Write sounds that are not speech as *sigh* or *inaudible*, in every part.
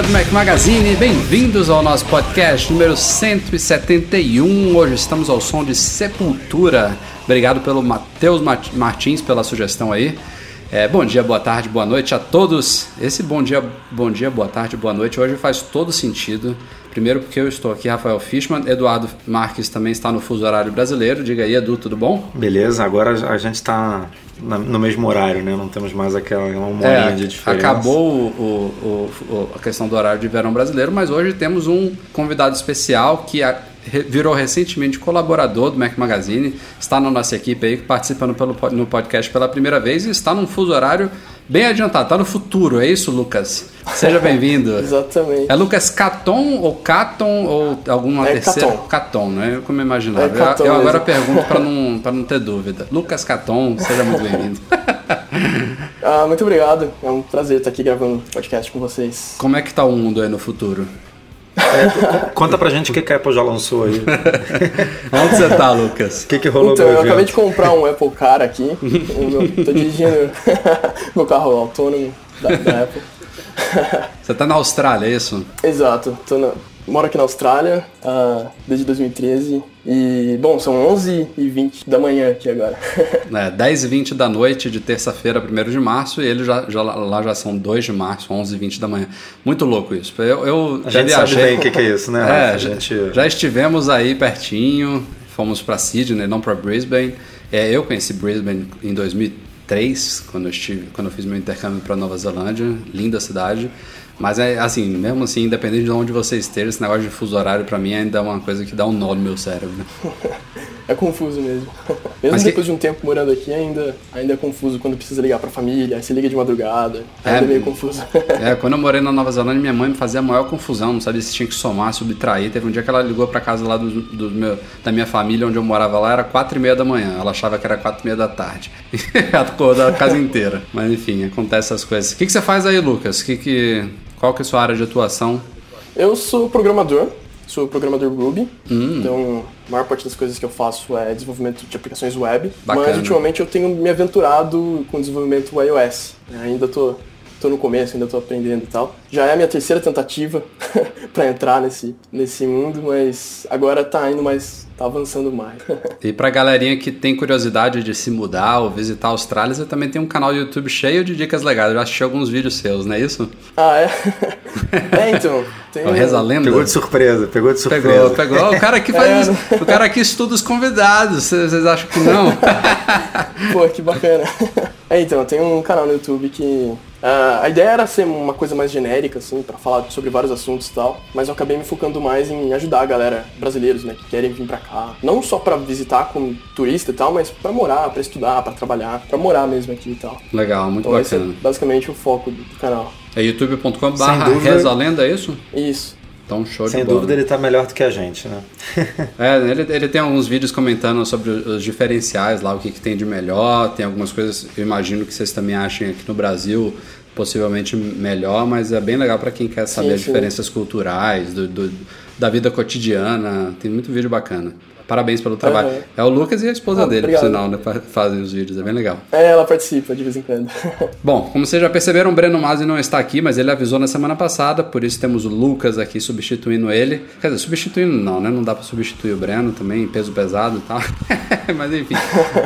Galera do Mac Magazine, bem-vindos ao nosso podcast número 171. Hoje estamos ao som de Sepultura. Obrigado pelo Matheus Martins pela sugestão aí. É, bom dia, boa tarde, boa noite a todos. Esse bom dia, bom dia, boa tarde, boa noite hoje faz todo sentido. Primeiro porque eu estou aqui, Rafael Fishman, Eduardo Marques também está no fuso horário brasileiro. Diga aí, Edu, tudo bom? Beleza, agora a gente está no mesmo horário, né? Não temos mais aquela uma horinha É, de diferença. acabou o- o- o- a questão do horário de verão brasileiro, mas hoje temos um convidado especial que a- virou recentemente colaborador do Mac Magazine, está na nossa equipe aí, participando pelo, no podcast pela primeira vez e está num fuso horário bem adiantado, está no futuro, é isso, Lucas? Seja bem-vindo. *laughs* Exatamente. É Lucas Caton ou Caton ou alguma É terceira? Caton. Caton, né? Como eu imaginava. É Caton eu, eu agora pergunto para *laughs* não, pra não ter dúvida. Lucas Caton, seja muito bem-vindo. *laughs* Ah, muito obrigado. É um prazer estar aqui gravando podcast com vocês. Como é que tá o mundo aí no futuro? Conta pra gente o que que a Apple já lançou aí. O *laughs* Onde você tá, Lucas? que que rolou Então, eu evento? acabei de comprar um Apple Car aqui. O meu, tô dirigindo *laughs* meu carro autônomo da, da Apple. Você tá na Austrália, é isso? Exato. Tô na- moro aqui na Austrália ah, desde 2013. E, bom, são 11h20 da manhã aqui agora. *laughs* É, 10 e 20 da noite de terça-feira, 1 de março, e ele já, já- lá já são 2 de março, 11 e 20 da manhã. Muito louco isso. Eu, eu A já gente sabe viajei. bem o que que é isso, né? É, a já, gente... já estivemos aí pertinho, fomos para Sydney, não para Brisbane. É, eu conheci Brisbane em 2003, quando eu, estive, quando eu fiz meu intercâmbio para Nova Zelândia, linda cidade. Mas é assim, mesmo assim, independente de onde você esteja, esse negócio de fuso horário para mim ainda é uma coisa que dá um nó no meu cérebro. *laughs* É confuso mesmo. *laughs* Mesmo Mas que- depois de um tempo morando aqui, ainda, ainda é confuso quando precisa ligar pra família, aí você liga de madrugada. Ainda É, é meio confuso. É, *laughs* quando eu morei na Nova Zelândia, minha mãe me fazia a maior confusão, não sabia se tinha que somar, subtrair. Teve um dia que ela ligou pra casa lá do, do meu, da minha família, onde eu morava lá, era quatro e meia da manhã. Ela achava que era quatro e meia da tarde. *laughs* ela acordou a casa inteira. Mas enfim, acontece essas coisas. O que, que você faz aí, Lucas? Que que, qual que é a sua área de atuação? Eu sou programador, sou programador Ruby, Hum. então a maior parte das coisas que eu faço é desenvolvimento de aplicações web, Bacana. mas ultimamente eu tenho me aventurado com desenvolvimento iOS. Ainda tô, tô no começo, ainda tô aprendendo e tal. Já é a minha terceira tentativa *laughs* pra entrar nesse, nesse mundo, mas agora tá indo mais, tá avançando mais. *laughs* E pra galerinha que tem curiosidade de se mudar ou visitar a Austrália, você também tem um canal do YouTube cheio de dicas legais. Eu já assisti alguns vídeos seus, não é isso? ah, é? *laughs* é, então. Tem O Reza Lenda? Pegou de surpresa, pegou de surpresa. Pegou, pegou. O cara que faz. É. O cara que estuda os convidados. Vocês vocês acham que não? Pô, que bacana. É, então, eu tenho um canal no YouTube que. Ah, a ideia era ser uma coisa mais genérica, assim, pra falar sobre vários assuntos e tal, mas eu acabei me focando mais em ajudar a galera brasileiros, né, que querem vir pra cá. Não só pra visitar como turista e tal, mas pra morar, pra estudar, pra trabalhar, pra morar mesmo aqui e tal. Legal, muito Então esse é bacana. basicamente o foco do canal. É youtube.com Sem barra dúvida. Reza a Lenda, é isso? Isso. Então, show Sem de bola. dúvida ele tá melhor do que a gente, né? *laughs* É, ele, ele tem alguns vídeos comentando sobre os diferenciais lá, o que, que tem de melhor. Tem algumas coisas, eu imagino que vocês também achem aqui no Brasil possivelmente melhor, mas é bem legal para quem quer saber Sim, as sim. diferenças culturais, do, do- da vida cotidiana. Tem muito vídeo bacana. Parabéns pelo trabalho. Aham. É o Lucas e a esposa Ah, dele, por sinal, né? fa- Fazem os vídeos, é bem legal. É, ela participa de vez em quando. *laughs* Bom, como vocês já perceberam, o Breno Masi não está aqui, mas ele avisou na semana passada, por isso temos o Lucas aqui substituindo ele. Quer dizer, substituindo não, né? Não dá pra substituir o Breno também, peso pesado e tal. *laughs* mas enfim,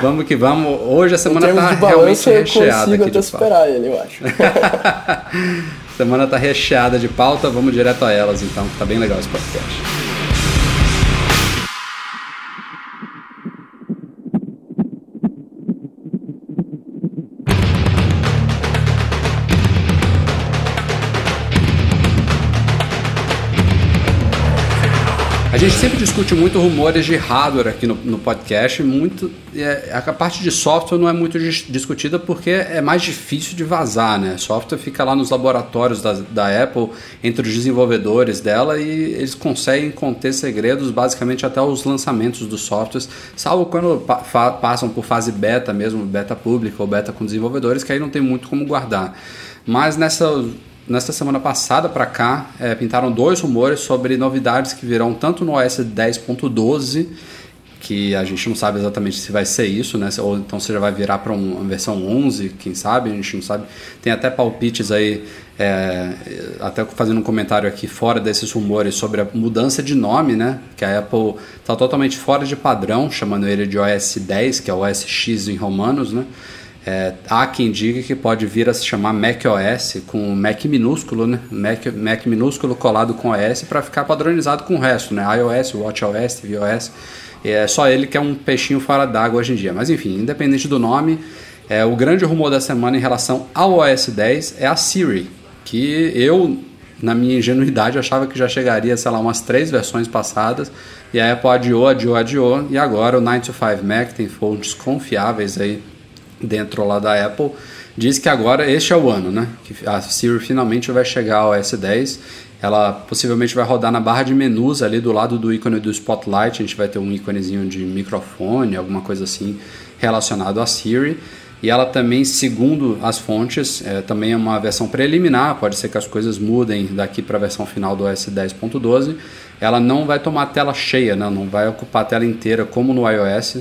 vamos que vamos. Hoje a em semana tá de realmente recheada consigo aqui até superar ele, eu acho. *laughs* semana tá recheada de pauta, vamos direto a elas então, que tá bem legal esse podcast. Gente sempre discute muito rumores de hardware aqui no, no podcast, muito é, a parte de software não é muito discutida porque é mais difícil de vazar, né? Software fica lá nos laboratórios da, da Apple, entre os desenvolvedores dela, e eles conseguem conter segredos basicamente até os lançamentos dos softwares, salvo quando pa passam por fase beta mesmo, beta pública ou beta com desenvolvedores, que aí não tem muito como guardar. Mas nessa nesta semana passada para cá, é, pintaram dois rumores sobre novidades que virão tanto no OS 10.12, que a gente não sabe exatamente se vai ser isso, né? Ou então se já vai virar para uma versão 11, quem sabe, a gente não sabe. Tem até palpites aí, é, até fazendo um comentário aqui fora desses rumores sobre a mudança de nome, né? Que a Apple está totalmente fora de padrão, chamando ele de OS 10, que é o OS X em romanos, né? É, há quem diga que pode vir a se chamar macOS com Mac minúsculo, né? Mac, Mac minúsculo colado com OS para ficar padronizado com o resto, né? iOS, WatchOS, tvOS. É só ele que é um peixinho fora d'água hoje em dia. Mas enfim, independente do nome, é, o grande rumor da semana em relação ao OS 10 é a Siri, que eu, na minha ingenuidade, achava que já chegaria, sei lá, umas três versões passadas. E a Apple adiou, adiou, adiou. E agora o 9 to 5 Mac tem fontes confiáveis aí dentro lá da Apple, diz que agora este é o ano, né? Que a Siri finalmente vai chegar ao S10. Ela possivelmente vai rodar na barra de menus ali do lado do ícone do Spotlight. A gente vai ter um íconezinho de microfone, alguma coisa assim relacionado a Siri. E ela também, segundo as fontes, é, também é uma versão preliminar. Pode ser que as coisas mudem daqui para a versão final do OS 10.12. Ela não vai tomar tela cheia, né? não vai ocupar a tela inteira como no iOS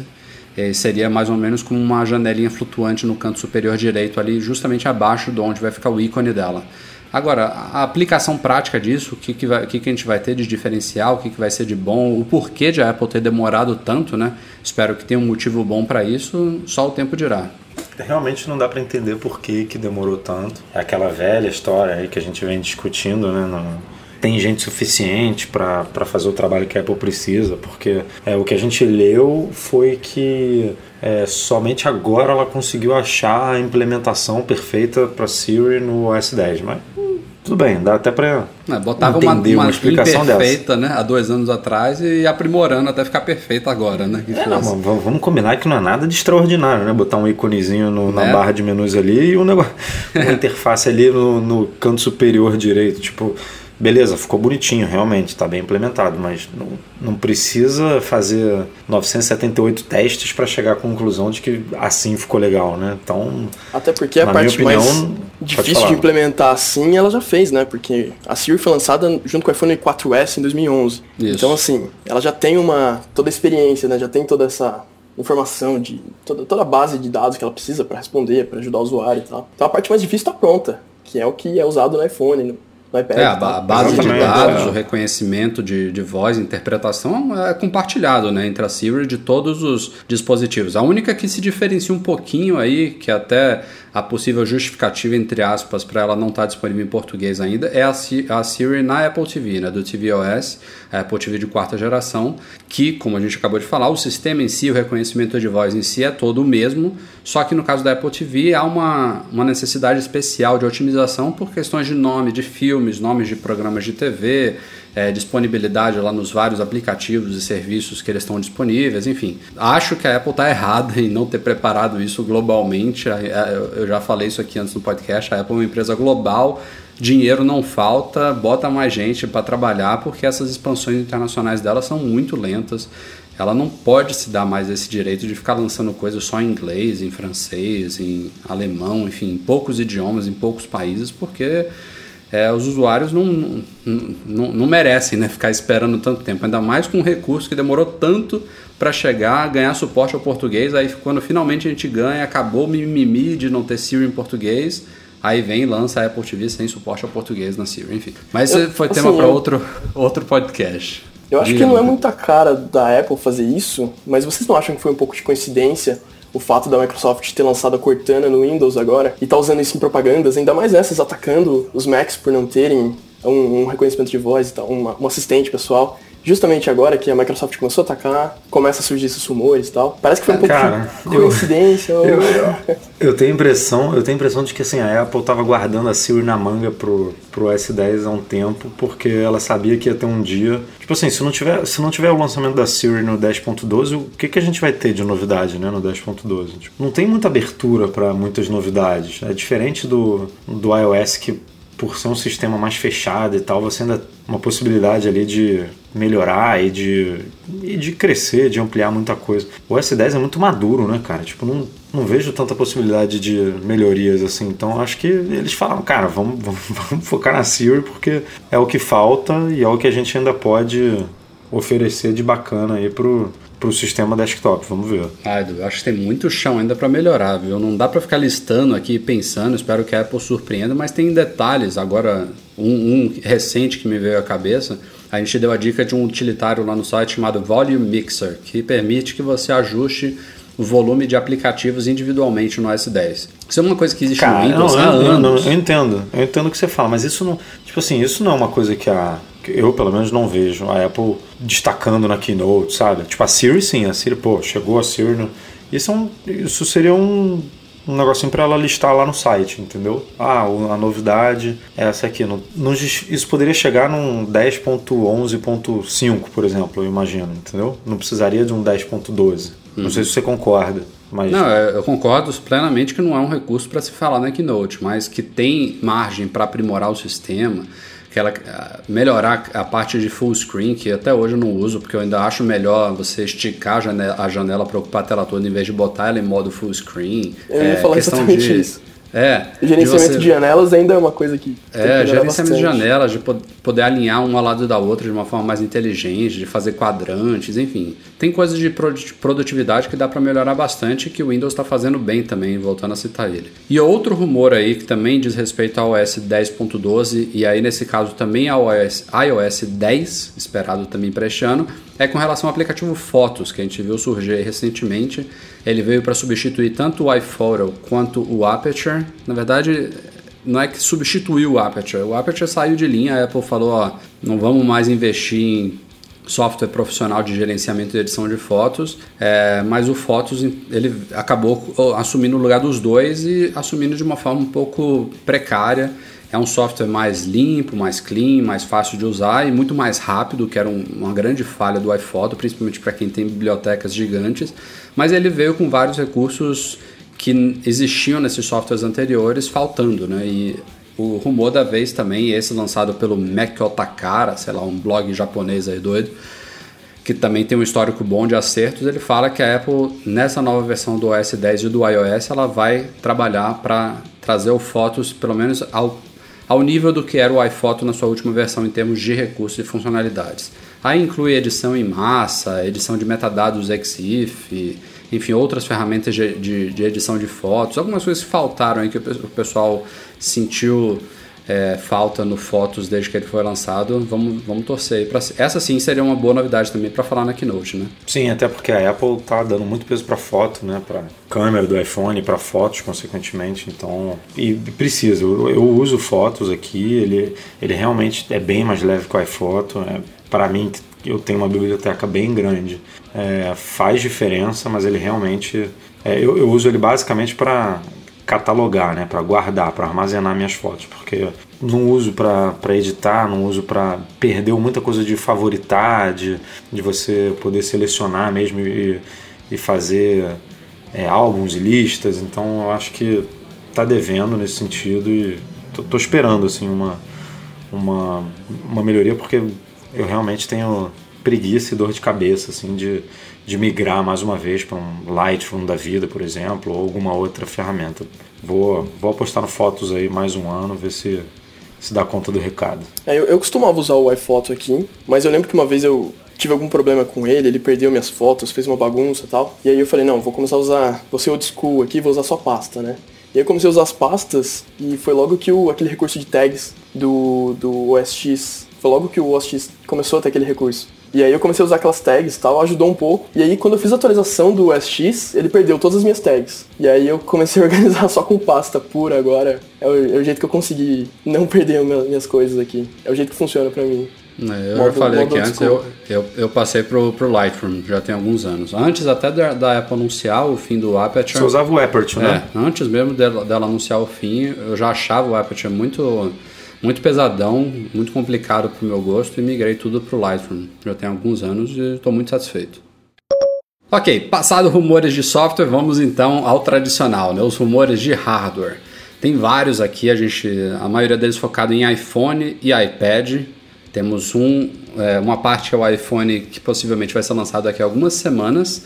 é, seria mais ou menos como uma janelinha flutuante no canto superior direito ali, justamente abaixo de onde vai ficar o ícone dela. Agora, a aplicação prática disso, o que, que, vai, que, que a gente vai ter de diferencial, o que, que vai ser de bom, o porquê de a Apple ter demorado tanto, né? Espero que tenha um motivo bom para isso, só o tempo dirá. Realmente não dá para entender por que, que demorou tanto. É aquela velha história aí que a gente vem discutindo, né? No tem gente suficiente para fazer o trabalho que a Apple precisa, porque é, o que a gente leu foi que é, somente agora ela conseguiu achar a implementação perfeita para Siri no OS 10, mas hum, tudo bem, dá até para é, botava uma, uma, uma explicação perfeita, né, há dois anos atrás e aprimorando até ficar perfeita agora, né? É, não, vamos combinar que não é nada de extraordinário, né? Botar um íconezinho no, na é. barra de menus ali e um negócio, *laughs* uma interface ali no, no canto superior direito, tipo Beleza, ficou bonitinho, realmente, está bem implementado, mas não, não precisa fazer 978 testes para chegar à conclusão de que assim ficou legal, né? Então. Até porque a parte opinião, mais difícil de implementar assim ela já fez, né? Porque a Siri foi lançada junto com o iPhone 4S em 2011. Isso. Então, assim, ela já tem uma toda a experiência, né? Já tem toda essa informação de toda, toda a base de dados que ela precisa para responder, para ajudar o usuário e tal. Então a parte mais difícil está pronta, que é o que é usado no iPhone, no iPad. É, a, a base de dados, é. o reconhecimento de, de voz, interpretação é compartilhado né, entre a Siri de todos os dispositivos. A única que se diferencia um pouquinho aí, que até a possível justificativa, entre aspas, para ela não estar tá disponível em português ainda é a, a Siri na Apple TV, né, do tvOS, a Apple TV de quarta geração, que, como a gente acabou de falar, o sistema em si, o reconhecimento de voz em si é todo o mesmo, só que no caso da Apple TV há uma, uma necessidade especial de otimização por questões de nome de filmes, nomes de programas de TV, é, disponibilidade lá nos vários aplicativos e serviços que eles estão disponíveis, enfim. Acho que a Apple está errada *laughs* em não ter preparado isso globalmente. Eu já falei isso aqui antes no podcast. A Apple é uma empresa global, dinheiro não falta, bota mais gente para trabalhar porque essas expansões internacionais dela são muito lentas. Ela não pode se dar mais esse direito de ficar lançando coisas só em inglês, em francês, em alemão, enfim, em poucos idiomas, em poucos países, porque é, os usuários não, não, não, merecem né, ficar esperando tanto tempo, ainda mais com um recurso que demorou tanto para chegar, ganhar suporte ao português. Aí quando finalmente a gente ganha, acabou o mimimi de não ter Siri em português. Aí vem e lança a Apple TV sem suporte ao português na Siri, enfim. Mas eu, foi assim, tema para outro, outro podcast. Eu acho Diga, que não é muita cara da Apple fazer isso, mas vocês não acham que foi um pouco de coincidência o fato da Microsoft ter lançado a Cortana no Windows agora e tá usando isso em propagandas, ainda mais essas atacando os Macs por não terem um, um reconhecimento de voz e tal, um assistente pessoal. Justamente agora que a Microsoft começou a atacar, começa a surgir esses rumores e tal. Parece que foi um pouco Cara, de coincidência. ou- Eu, eu tenho a impressão, eu tenho impressão de que assim, a Apple tava guardando a Siri na manga pro, pro S10 há um tempo, porque ela sabia que ia ter um dia. Tipo assim, se não tiver, se não tiver o lançamento da Siri no 10.12, o que, que a gente vai ter de novidade, né, no 10.12? Tipo, não tem muita abertura para muitas novidades. É diferente do, do iOS que por ser um sistema mais fechado e tal, você ainda uma possibilidade ali de melhorar e de, e de crescer, de ampliar muita coisa. O S10 é muito maduro, né, cara? Tipo, não, não vejo tanta possibilidade de melhorias assim. Então acho que eles falaram, cara, vamos, *laughs* vamos, vamos focar na Siri porque é o que falta e é o que a gente ainda pode oferecer de bacana aí pro, pro sistema desktop. Vamos ver. Ah, Edu, eu acho que tem muito chão ainda para melhorar, viu? Não dá para ficar listando aqui pensando, espero que a Apple surpreenda, mas tem detalhes. Agora, um, um recente que me veio à cabeça, a gente deu a dica de um utilitário lá no site chamado Volume Mixer, que permite que você ajuste o volume de aplicativos individualmente no S10. Isso é uma coisa que existe Cara, no Windows não, há eu, eu- anos. eu entendo, eu entendo o que você fala, mas isso não, tipo assim, isso não é uma coisa que a eu pelo menos não vejo a Apple destacando na keynote, sabe? Tipo a Siri sim, a Siri, pô, chegou a Siri, no... isso é um, isso seria um um negocinho para ela listar lá no site, entendeu? Ah, a novidade é essa aqui. Isso poderia chegar num 10.11.5, por exemplo, eu imagino, entendeu? Não precisaria de um 10.12. Não sei se você concorda, mas Não, é, eu concordo plenamente que não é um recurso para se falar na Keynote, mas que tem margem para aprimorar o sistema, que ela, ah, melhorar a parte de full screen, que até hoje eu não uso, porque eu ainda acho melhor você esticar a janela, a janela para ocupar a tela toda em vez de botar ela em modo full screen. Eu ia É, falar questão exatamente de- isso. É, gerenciamento você- de janelas ainda é uma coisa que que é, melhorar gerenciamento de janelas, de po- poder alinhar uma ao lado da outra de uma forma mais inteligente, de fazer quadrantes, enfim. Tem coisas de produ- produtividade que dá para melhorar bastante que o Windows está fazendo bem também, voltando a citar ele. E outro rumor aí que também diz respeito ao OS 10.12 e aí nesse caso também ao iOS, iOS 10, esperado também para este ano, é com relação ao aplicativo Fotos, que a gente viu surgir recentemente. Ele veio para substituir tanto o iPhoto quanto o Aperture. Na verdade, não é que substituiu o Aperture. O Aperture saiu de linha, a Apple falou, ó, não vamos mais investir em software profissional de gerenciamento e edição de fotos, é, mas o Fotos ele acabou assumindo o lugar dos dois e assumindo de uma forma um pouco precária. É um software mais limpo, mais clean, mais fácil de usar e muito mais rápido, que era um- uma grande falha do iPhoto, principalmente para quem tem bibliotecas gigantes. Mas ele veio com vários recursos que existiam nesses softwares anteriores faltando, né? E o rumor da vez também, esse lançado pelo Mac Otakara, sei lá, um blog japonês aí doido, que também tem um histórico bom de acertos, ele fala que a Apple, nessa nova versão do OS 10 e do iOS, ela vai trabalhar para trazer o Fotos, pelo menos ao, ao nível do que era o iPhoto na sua última versão em termos de recursos e funcionalidades. Aí inclui edição em massa, edição de metadados EXIF, enfim, outras ferramentas de, de, de edição de fotos, algumas coisas que faltaram aí que o pe- o pessoal sentiu é, falta no Fotos desde que ele foi lançado. Vamos, vamos torcer. Pra, essa sim seria uma boa novidade também para falar na Keynote, né? Sim, até porque a Apple tá dando muito peso para foto, né, para câmera do iPhone, para fotos, consequentemente. Então, e precisa. Eu, eu uso fotos aqui. Ele, ele realmente é bem mais leve que o iPhoto. É, para mim, eu tenho uma biblioteca bem grande. É, faz diferença, mas ele realmente. é, eu, eu uso ele basicamente para catalogar, né, para guardar, para armazenar minhas fotos, porque não uso para editar, não uso para perder muita coisa de favoritar, de, de você poder selecionar mesmo e, e fazer é, álbuns e listas. Então eu acho que tá devendo nesse sentido e tô, tô esperando assim uma, uma uma melhoria porque eu realmente tenho preguiça e dor de cabeça assim de, de migrar mais uma vez para um Lightroom da vida, por exemplo, ou alguma outra ferramenta. Vou, vou apostar no Fotos aí mais um ano, ver se se dá conta do recado. É, eu, eu costumava usar o iPhoto aqui, mas eu lembro que uma vez eu tive algum problema com ele, ele perdeu minhas fotos, fez uma bagunça e tal. E aí eu falei, não, vou começar a usar, vou ser old school aqui, vou usar só pasta, né? E aí eu comecei a usar as pastas e foi logo que o, aquele recurso de tags do, do OS X, foi logo que o OS X começou a ter aquele recurso. E aí eu comecei a usar aquelas tags e tal, ajudou um pouco. E aí quando eu fiz a atualização do OS X, ele perdeu todas as minhas tags. E aí eu comecei a *laughs* organizar só com pasta pura agora. É o, é o jeito que eu consegui não perder minha- minhas coisas aqui. É o jeito que funciona pra mim. É, eu modo, falei aqui antes, eu, eu, eu, passei pro, pro Lightroom já tem alguns anos. Antes até da, da Apple anunciar o fim do Aperture. Você usava o Aperture, né? É, antes mesmo dela, dela anunciar o fim, eu já achava o Aperture muito, muito pesadão, muito complicado pro meu gosto e migrei tudo pro Lightroom. Já tem alguns anos e estou muito satisfeito. Ok, passado rumores de software, vamos então ao tradicional, né? os rumores de hardware. Tem vários aqui, a gente, a maioria deles focado em iPhone e iPad. Temos um, é, uma parte que é o iPhone que possivelmente vai ser lançado daqui a algumas semanas,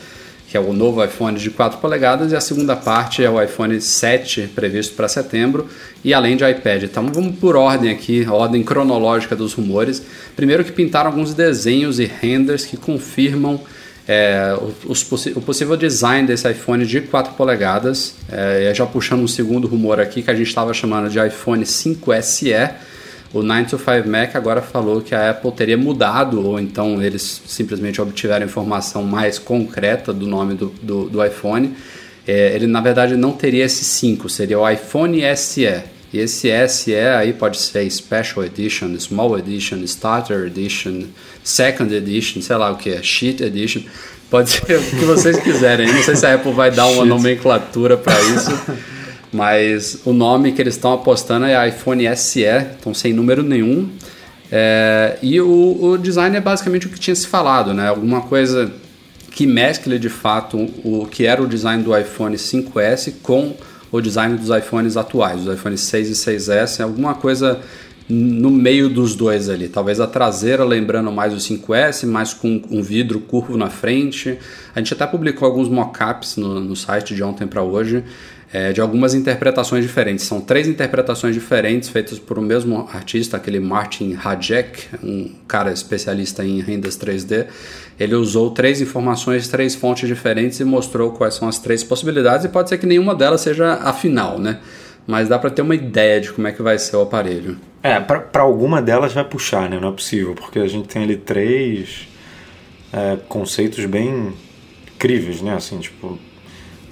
que é o novo iPhone de 4 polegadas, e a segunda parte é o iPhone 7 previsto para setembro, e além de iPad. Então vamos por ordem aqui, ordem cronológica dos rumores. Primeiro que pintaram alguns desenhos e renders que confirmam é, os, o possível design desse iPhone de 4 polegadas. É, já puxando um segundo rumor aqui que a gente estava chamando de iPhone 5SE o 925 Mac agora falou que a Apple teria mudado, ou então eles simplesmente obtiveram informação mais concreta do nome do, do, do iPhone. É, ele na verdade não teria esse 5, seria o iPhone SE. E esse SE aí pode ser Special Edition, Small Edition, Starter Edition, Second Edition, sei lá o que é, Sheet Edition. Pode ser o que vocês quiserem. Não sei se a Apple vai dar uma nomenclatura para isso. *laughs* Mas o nome que eles estão apostando é iPhone SE, então sem número nenhum. É, e o, o, design é basicamente o que tinha se falado, né? Alguma coisa que mescle de fato o que era o design do iPhone 5S com o design dos iPhones atuais, os iPhones 6 e 6S, alguma coisa no meio dos dois ali. Talvez a traseira lembrando mais o 5S, mas com um vidro curvo na frente. A gente até publicou alguns mockups no, no site de ontem para hoje é, de algumas interpretações diferentes. São três interpretações diferentes feitas por o mesmo artista, aquele Martin Hajek, um cara especialista em rendas 3D. Ele usou três informações, três fontes diferentes e mostrou quais são as três possibilidades e pode ser que nenhuma delas seja a final, né? Mas dá para ter uma ideia de como é que vai ser o aparelho. É, para alguma delas vai puxar, né? Não é possível, porque a gente tem ali três é, conceitos bem incríveis, né? Assim, tipo,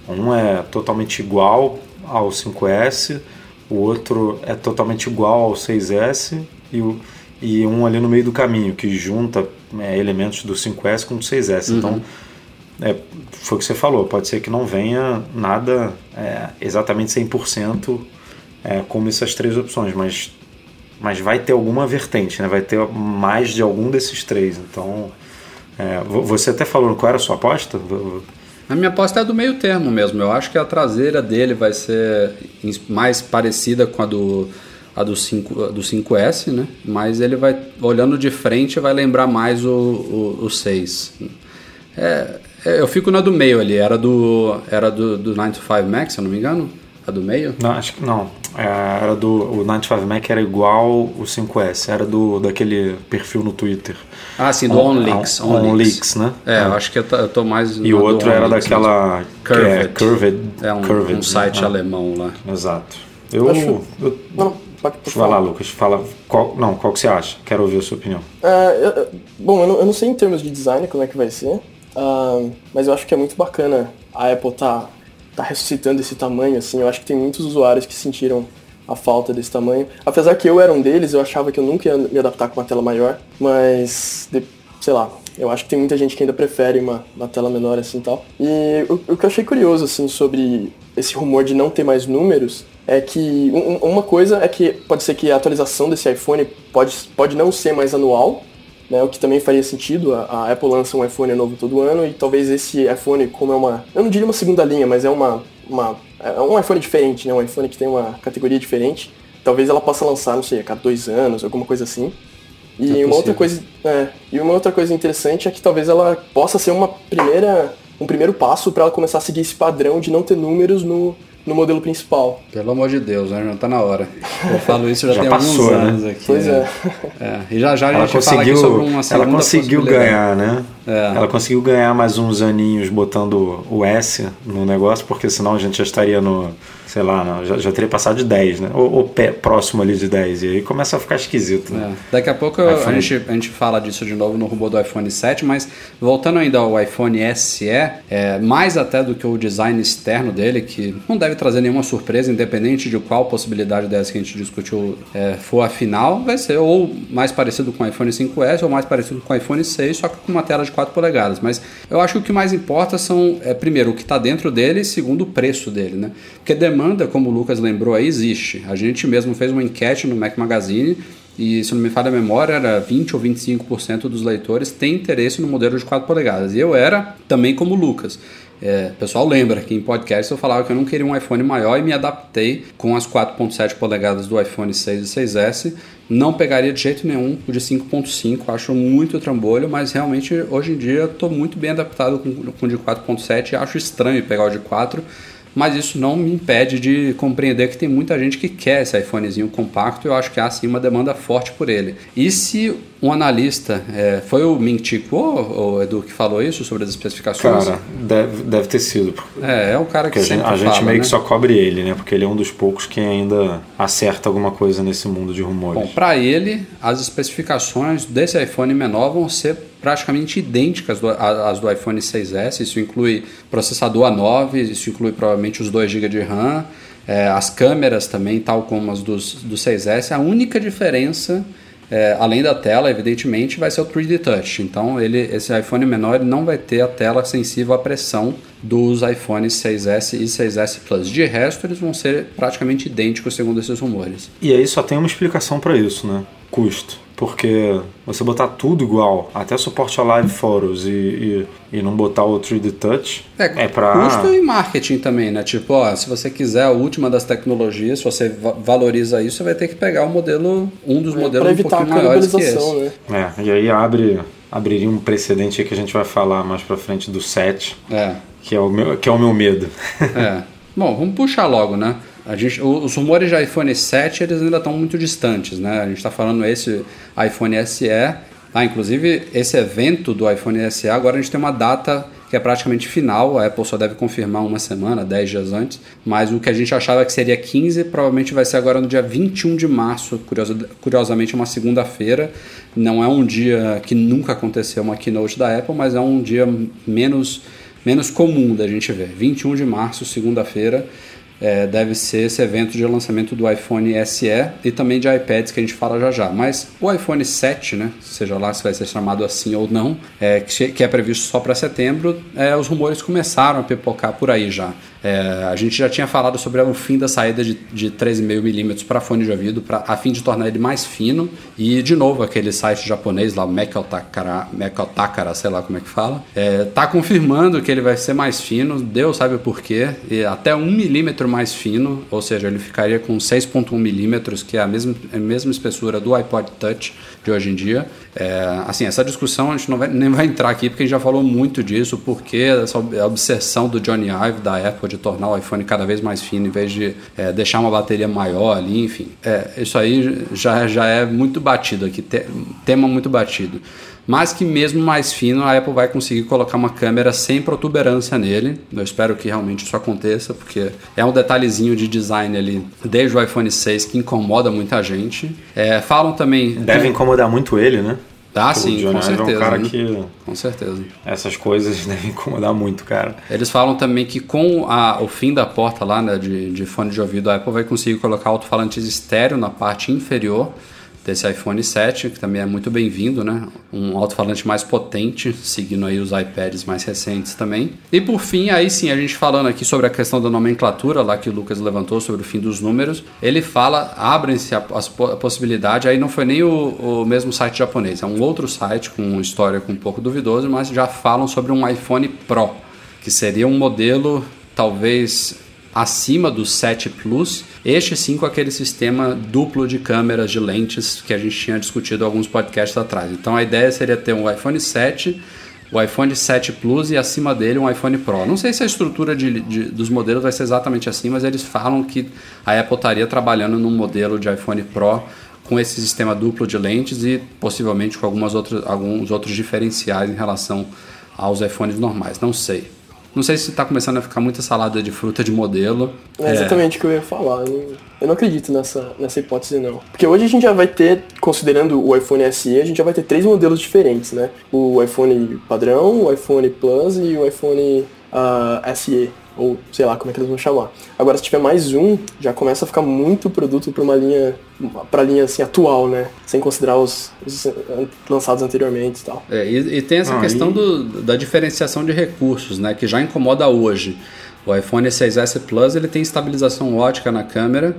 um é totalmente igual ao 5S, o outro é totalmente igual ao 6S e, o, e um ali no meio do caminho, que junta é, elementos do 5S com o 6S. Uhum. Então, é, foi o que você falou, pode ser que não venha nada é, exatamente 100% é, como essas três opções, mas, mas vai ter alguma vertente, né? vai ter mais de algum desses três. Então, é, você até falou qual era a sua aposta? A minha aposta é do meio termo mesmo. Eu acho que a traseira dele vai ser mais parecida com a do, a do, 5, do 5S, né? Mas ele vai, olhando de frente, vai lembrar mais o, o, o 6. É, é, eu fico na do meio ali. Era do, era do, do 9 to 5 Max, se eu não me engano? A do meio? Não, acho que não. É, era do, o 95 Mac era igual o 5S, era do daquele perfil no Twitter. Ah, sim, do OnLeaks. On, on, OnLeaks, né? É, é, eu acho que eu tô, eu tô mais. E o outro era daquela. Curved. É, Curved. É um, Curved, um site né? alemão lá. Exato. Eu. eu, eu não, vai lá, Lucas. Fala. Qual, não, qual que você acha? Quero ouvir a sua opinião. Uh, bom, eu não, eu não, sei em termos de design como é que vai ser, uh, mas eu acho que é muito bacana a Apple tá tá ressuscitando esse tamanho, assim. Eu acho que tem muitos usuários que sentiram a falta desse tamanho. Apesar que eu era um deles, eu achava que eu nunca ia me adaptar com uma tela maior, mas, sei lá, eu acho que tem muita gente que ainda prefere uma, uma tela menor assim e tal. E o, o, que eu achei curioso, assim, sobre esse rumor de não ter mais números, é que um, uma coisa é que pode ser que a atualização desse iPhone pode, pode não ser mais anual, né, o que também faria sentido. A, a, Apple lança um iPhone novo todo ano e talvez esse iPhone, como é uma. Eu não diria uma segunda linha, mas é uma. uma é um iPhone diferente, né? Um iPhone que tem uma categoria diferente. Talvez ela possa lançar, não sei, a cada dois anos, alguma coisa assim. E é uma outra coisa. É, e uma outra coisa interessante é que talvez ela possa ser uma primeira. um primeiro passo para ela começar a seguir esse padrão de não ter números no, no modelo principal. Pelo amor de Deus, né? Já tá na hora. Eu falo isso já, já tem passou, alguns né? anos aqui. Pois é. é. é. E já já a ela gente conseguiu, fala aqui sobre uma Ela conseguiu ganhar, né? É. Ela conseguiu ganhar mais uns aninhos botando o S no negócio, porque senão a gente já estaria no sei lá, já, já teria passado de 10, né? Ou, ou pé, próximo ali de 10. E aí começa a ficar esquisito, né? É. Daqui a pouco a gente, a gente fala disso de novo no robô do iPhone 7, mas voltando ainda ao iPhone SE, é, mais até do que o design externo dele, que não deve trazer nenhuma surpresa, independente de qual possibilidade dessa que a gente discutiu é, for a final, vai ser ou mais parecido com o iPhone 5S ou mais parecido com o iPhone 6, só que com uma tela de 4 polegadas. Mas eu acho que o que mais importa são, é, primeiro, o que está dentro dele e segundo, o preço dele, né? Porque demanda, como o Lucas lembrou aí, existe. A gente mesmo fez uma enquete no Mac Magazine e se não me falha a memória, era 20 ou 25% dos leitores têm interesse no modelo de 4 polegadas. E eu era também como o Lucas. É, pessoal lembra que em podcast eu falava que eu não queria um iPhone maior e me adaptei com as 4.7 polegadas do iPhone 6 e 6S. Não pegaria de jeito nenhum o de 5.5, acho muito trambolho, mas realmente hoje em dia estou muito bem adaptado com, com o de 4.7 e acho estranho pegar o de 4 mas isso não me impede de compreender que tem muita gente que quer esse iPhonezinho compacto e eu acho que há sim uma demanda forte por ele. E se um analista, é, foi o Ming Chi Kuo, o Edu, que falou isso sobre as especificações? Cara, deve, deve ter sido. É, é o cara que Porque a gente, a gente fala, meio né? que só cobre ele, né? Porque ele é um dos poucos que ainda acerta alguma coisa nesse mundo de rumores. Bom, para ele, as especificações desse iPhone menor vão ser praticamente idênticas às do iPhone 6S. Isso inclui processador A9, isso inclui provavelmente os 2 GB de RAM, é, as câmeras também, tal como as dos, do 6S. A única diferença, é, além da tela, evidentemente, vai ser o 3D Touch. Então, ele, esse iPhone menor não vai ter a tela sensível à pressão dos iPhones 6S e 6S Plus. De resto, eles vão ser praticamente idênticos, segundo esses rumores. E aí só tem uma explicação para isso, né? Custo. Porque você botar tudo igual, até suporte a live photos e, e, e não botar o 3D Touch, É, é pra... custo e marketing também, né? Tipo, ó, se você quiser a última das tecnologias, se você va- valoriza isso, você vai ter que pegar o modelo, um dos modelos Pra um pouquinho maiores que esse. né? É, e aí abre, abriria um precedente aí que a gente vai falar mais pra frente do 7, É, que é o meu, que é o meu medo. é. *laughs* Bom, vamos puxar logo, né? A gente, os rumores de iPhone 7 eles ainda estão muito distantes, né? A gente está falando esse iPhone SE. Ah, inclusive, esse evento do iPhone SE, agora a gente tem uma data que é praticamente final. A Apple só deve confirmar uma semana, 10 dias antes. Mas o que a gente achava que seria 15, provavelmente vai ser agora no dia 21 de março. curiosa- curiosamente, uma segunda-feira. Não é um dia que nunca aconteceu uma keynote da Apple, mas é um dia menos, menos comum da gente ver. 21 de março, segunda-feira é, deve ser esse evento de lançamento do iPhone SE e também de iPads que a gente fala já já. Mas o iPhone 7, né, seja lá se vai ser chamado assim ou não, é, que, é previsto só para setembro, é, os rumores começaram a pipocar por aí já. É, a gente já tinha falado sobre o fim da saída de, de 3,5mm para fone de ouvido, pra, a fim de tornar ele mais fino. E, de novo, aquele site japonês lá, Mekotakara, Mekotakara sei lá como é que fala, é, tá confirmando que ele vai ser mais fino, Deus sabe o porquê, e até 1 milímetro mais fino, ou seja, ele ficaria com 6,1 milímetros, que é a mesma, a mesma espessura do iPod Touch de hoje em dia. É, assim, essa discussão a gente não vai, nem vai entrar aqui, porque a gente já falou muito disso, porque essa ob- obsessão do Johnny Ive da Apple de tornar o iPhone cada vez mais fino, em vez de é, deixar uma bateria maior ali, enfim. É, isso aí já, já é muito batido aqui, te- tema muito batido. Mas que mesmo mais fino, a Apple vai conseguir colocar uma câmera sem protuberância nele. Eu espero que realmente isso aconteça, porque é um detalhezinho de design ali, desde o iPhone 6, que incomoda muita gente. É, falam também... Deve incomodar muito ele, né? Ah, Porque sim, com Ive é certeza. um cara né? que Com certeza. essas coisas *laughs* devem incomodar muito, cara. Eles falam também que com a- o fim da porta lá né, de, de fone de ouvido, a Apple vai conseguir colocar alto-falantes estéreo na parte inferior desse iPhone 7, que também é muito bem-vindo, né? Um alto-falante mais potente, seguindo aí os iPads mais recentes também. E por fim, aí sim, a gente falando aqui sobre a questão da nomenclatura, lá que o Lucas levantou sobre o fim dos números, ele fala, abrem-se a, a possibilidade, aí não foi nem o, o mesmo site japonês, é um outro site com uma história com um pouco duvidoso, mas já falam sobre um iPhone Pro, que seria um modelo talvez acima do 7 Plus, este sim com aquele sistema duplo de câmeras de lentes que a gente tinha discutido alguns podcasts atrás. Então a ideia seria ter um iPhone 7, o iPhone 7 Plus e acima dele um iPhone Pro. Não sei se a estrutura de, de- dos modelos vai ser exatamente assim, mas eles falam que a Apple estaria trabalhando num modelo de iPhone Pro com esse sistema duplo de lentes e possivelmente com algumas outras, alguns outros diferenciais em relação aos iPhones normais. Não sei. Não sei se está começando a ficar muita salada de fruta de modelo. É exatamente o que eu ia falar. Eu eu não acredito nessa, nessa hipótese, não. Porque hoje a gente já vai ter, considerando o iPhone SE, a gente já vai ter três modelos diferentes, né? O iPhone padrão, o iPhone Plus e o iPhone uh, SE ou sei lá como é que eles vão chamar. Agora, se tiver mais um, já começa a ficar muito produto para uma linha, para linha assim atual, né? Sem considerar os, os lançados anteriormente e tal. É, e, e tem essa ah, questão e... do, da diferenciação de recursos, né? Que já incomoda hoje. O iPhone 6S Plus ele tem estabilização ótica na câmera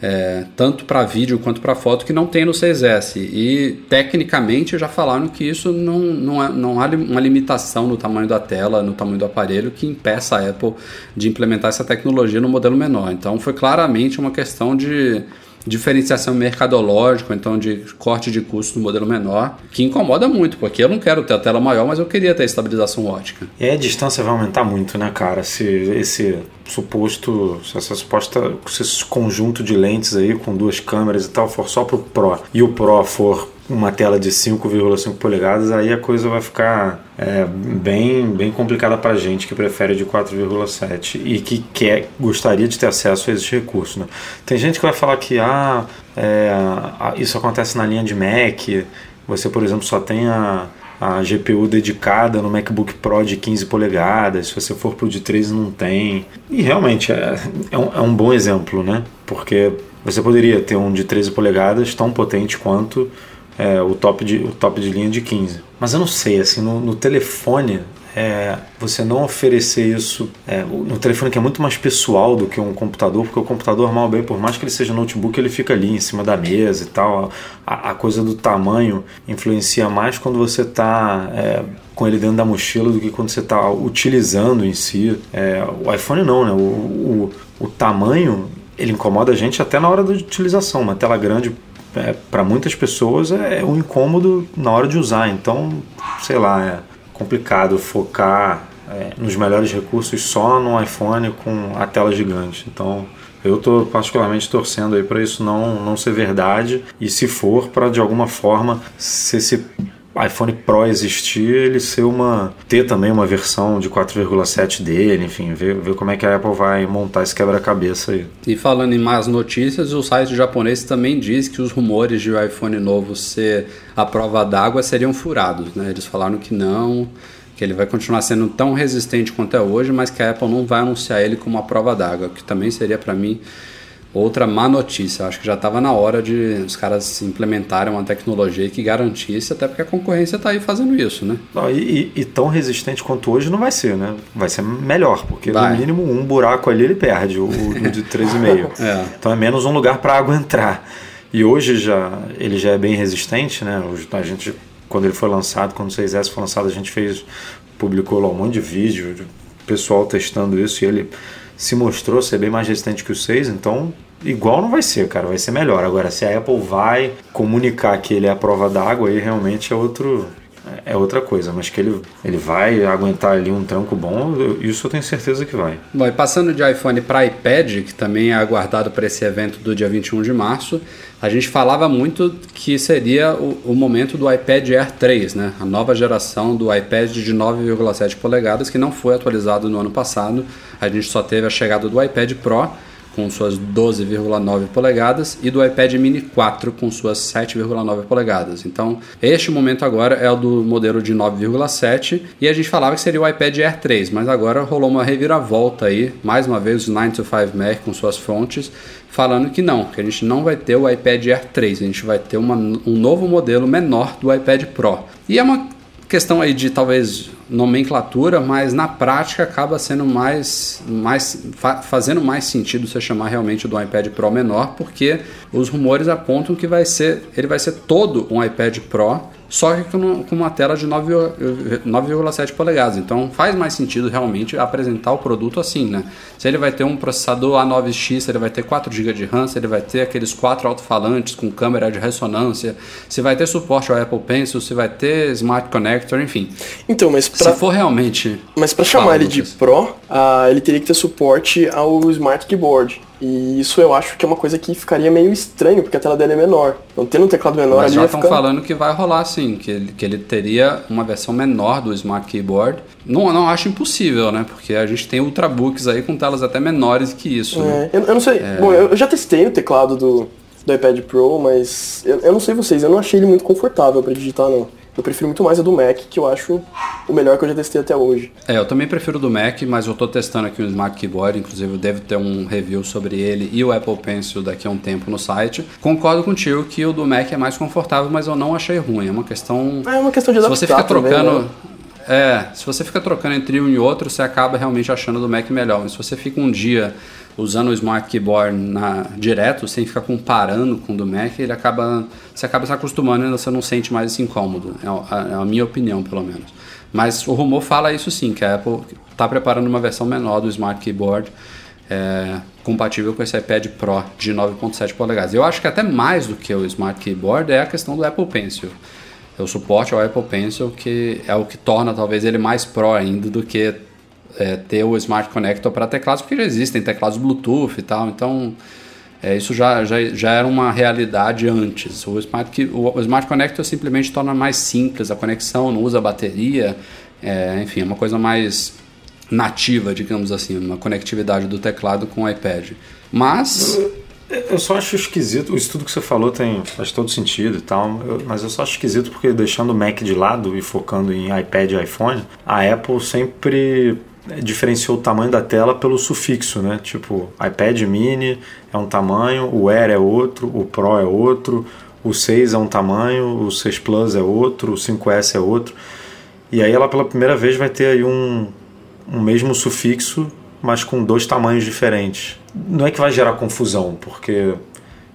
é, tanto para vídeo quanto para foto, que não tem no 6S. E tecnicamente já falaram que isso não, não, é, não há uma limitação no tamanho da tela, no tamanho do aparelho, que impeça a Apple de implementar essa tecnologia no modelo menor. Então foi claramente uma questão de diferenciação mercadológica, então de corte de custo no modelo menor, que incomoda muito, porque eu não quero ter a tela maior, mas eu queria ter estabilização ótica. E a distância vai aumentar muito, né, cara? Se esse suposto, se essa suposta, se esse conjunto de lentes aí com duas câmeras e tal for só pro Pro e o Pro for uma tela de 5,5 polegadas, aí a coisa vai ficar é, bem, bem complicada para gente que prefere de 4,7 e que quer, gostaria de ter acesso a esses recursos. Né? Tem gente que vai falar que ah, é, isso acontece na linha de Mac, você, por exemplo, só tem a, a GPU dedicada no MacBook Pro de 15 polegadas, se você for pro de 13 não tem. E realmente é, é, um, é um bom exemplo, né? Porque você poderia ter um de 13 polegadas tão potente quanto é, o, top de, o top de linha de 15. Mas eu não sei, assim, no, no telefone, é, você não oferecer isso é, no telefone que é muito mais pessoal do que um computador, porque o computador, mal bem, por mais que ele seja notebook, ele fica ali em cima da mesa e tal. A, a coisa do tamanho influencia mais quando você está é, com ele dentro da mochila do que quando você está utilizando em si. É, o iPhone não, né? O, o, o tamanho ele incomoda a gente até na hora da utilização. Uma tela grande é, para muitas pessoas é, é um incômodo na hora de usar. Então, sei lá, é complicado focar é, nos melhores recursos só no iPhone com a tela gigante. Então, eu estou particularmente torcendo aí para isso não, não ser verdade e se for para de alguma forma ser esse iPhone Pro existir, ele ser uma ter também uma versão de 4,7 dele, enfim, ver, ver como é que a Apple vai montar esse quebra-cabeça aí. E falando em más notícias, o site japonês também diz que os rumores de o iPhone novo ser a prova d'água seriam furados, né? Eles falaram que não, que ele vai continuar sendo tão resistente quanto é hoje, mas que a Apple não vai anunciar ele como a prova d'água, que também seria para mim Outra má notícia, acho que já estava na hora de os caras implementarem uma tecnologia que garantisse, até porque a concorrência está aí fazendo isso, né? Não, e, e, tão resistente quanto hoje não vai ser, né? Vai ser melhor, porque vai. no mínimo um buraco ali ele perde, o, o de 3,5. *laughs* é. Então é menos um lugar para água *laughs* entrar. E hoje já ele já é bem resistente, né? A gente, quando ele foi lançado, quando o 6S foi lançado, a gente fez, publicou lá um monte de vídeo, de pessoal testando isso e ele se mostrou ser bem mais resistente que o 6, então igual não vai ser, cara, vai ser melhor. Agora, se a Apple vai comunicar que ele é a prova d'água, aí realmente é outro é outra coisa, mas que ele, ele vai aguentar ali um tranco bom, isso eu tenho certeza que vai. Bom, e passando de iPhone para iPad, que também é aguardado para esse evento do dia 21 de março, a gente falava muito que seria o, o momento do iPad Air 3, né? a nova geração do iPad de 9,7 polegadas, que não foi atualizado no ano passado, a gente só teve a chegada do iPad Pro, com suas 12,9 polegadas e do iPad mini 4 com suas 7,9 polegadas. Então, este momento agora é o do modelo de 9,7 e a gente falava que seria o iPad Air 3, mas agora rolou uma reviravolta aí, mais uma vez o 9 to 5 Mac com suas fontes, falando que não, que a gente não vai ter o iPad Air 3, a gente vai ter uma, um novo modelo menor do iPad Pro. E é uma questão aí de talvez nomenclatura, mas na prática acaba sendo mais, mais fa fazendo mais sentido você chamar realmente do iPad Pro menor, porque os rumores apontam que vai ser, ele vai ser todo um iPad Pro só que com uma tela de 9,7 polegadas. Então faz mais sentido realmente apresentar o produto assim, né? Se ele vai ter um processador A9X, se ele vai ter 4 GB de RAM, se ele vai ter aqueles quatro alto-falantes com câmera de ressonância, se vai ter suporte ao Apple Pencil, se vai ter Smart Connector, enfim. Então, mas pra, se for realmente. Mas para chamar ele de Pro, uh, ele teria que ter suporte ao Smart Keyboard E isso eu acho que é uma coisa que ficaria meio estranho, porque a tela dele é menor. Então, tendo um teclado menor Mas ali. já estão ficar- falando que vai rolar sim, que ele, que ele teria uma versão menor do Smart Keyboard. Não, não acho impossível, né? Porque a gente tem ultrabooks aí com telas até menores que isso. né? É, eu, eu não sei. Bom, eu, eu já testei o teclado do, do iPad Pro, mas eu, eu não sei vocês, eu não achei ele muito confortável pra digitar, não. Eu prefiro muito mais a do Mac, que eu acho o melhor que eu já testei até hoje. É, eu também prefiro do Mac, mas eu tô testando aqui o Smart Keyboard, inclusive eu devo ter um review sobre ele e o Apple Pencil daqui a um tempo no site. Concordo contigo que o do Mac é mais confortável, mas eu não achei ruim. É uma questão. É uma questão de Se adaptar você fica também, trocando. né? É, se você fica trocando entre um e outro, você acaba realmente achando do Mac melhor. Mas se você fica um dia usando o Smart Keyboard na, direto, sem ficar comparando com o do Mac, ele acaba. Você acaba se acostumando e você não sente mais esse incômodo. É a, é a minha opinião, pelo menos. Mas o rumor fala isso sim, que a Apple está preparando uma versão menor do Smart Keyboard. é, compatível com esse iPad Pro de 9.7 polegadas. Eu acho que até mais do que o Smart Keyboard é a questão do Apple Pencil o suporte ao Apple Pencil, que é o que torna talvez ele mais pro ainda do que é, ter o Smart Connector para teclados, porque já existem teclados Bluetooth e tal, então é, isso já, já, já era uma realidade antes. O Smart, o Smart Connector simplesmente torna mais simples a conexão, não usa bateria, é, enfim, é uma coisa mais nativa, digamos assim, uma conectividade do teclado com o iPad. Mas Eu só acho esquisito, isso tudo que você falou tem, faz todo sentido e tal, eu- mas eu só acho esquisito porque deixando o Mac de lado e focando em iPad e iPhone, a Apple sempre diferenciou o tamanho da tela pelo sufixo, né? Tipo, iPad mini é um tamanho, o Air é outro, o Pro é outro, o 6 é um tamanho, o 6 Plus é outro, o 5S é outro. E aí ela pela primeira vez vai ter aí um, um mesmo sufixo, mas com dois tamanhos diferentes. Não é que vai gerar confusão, porque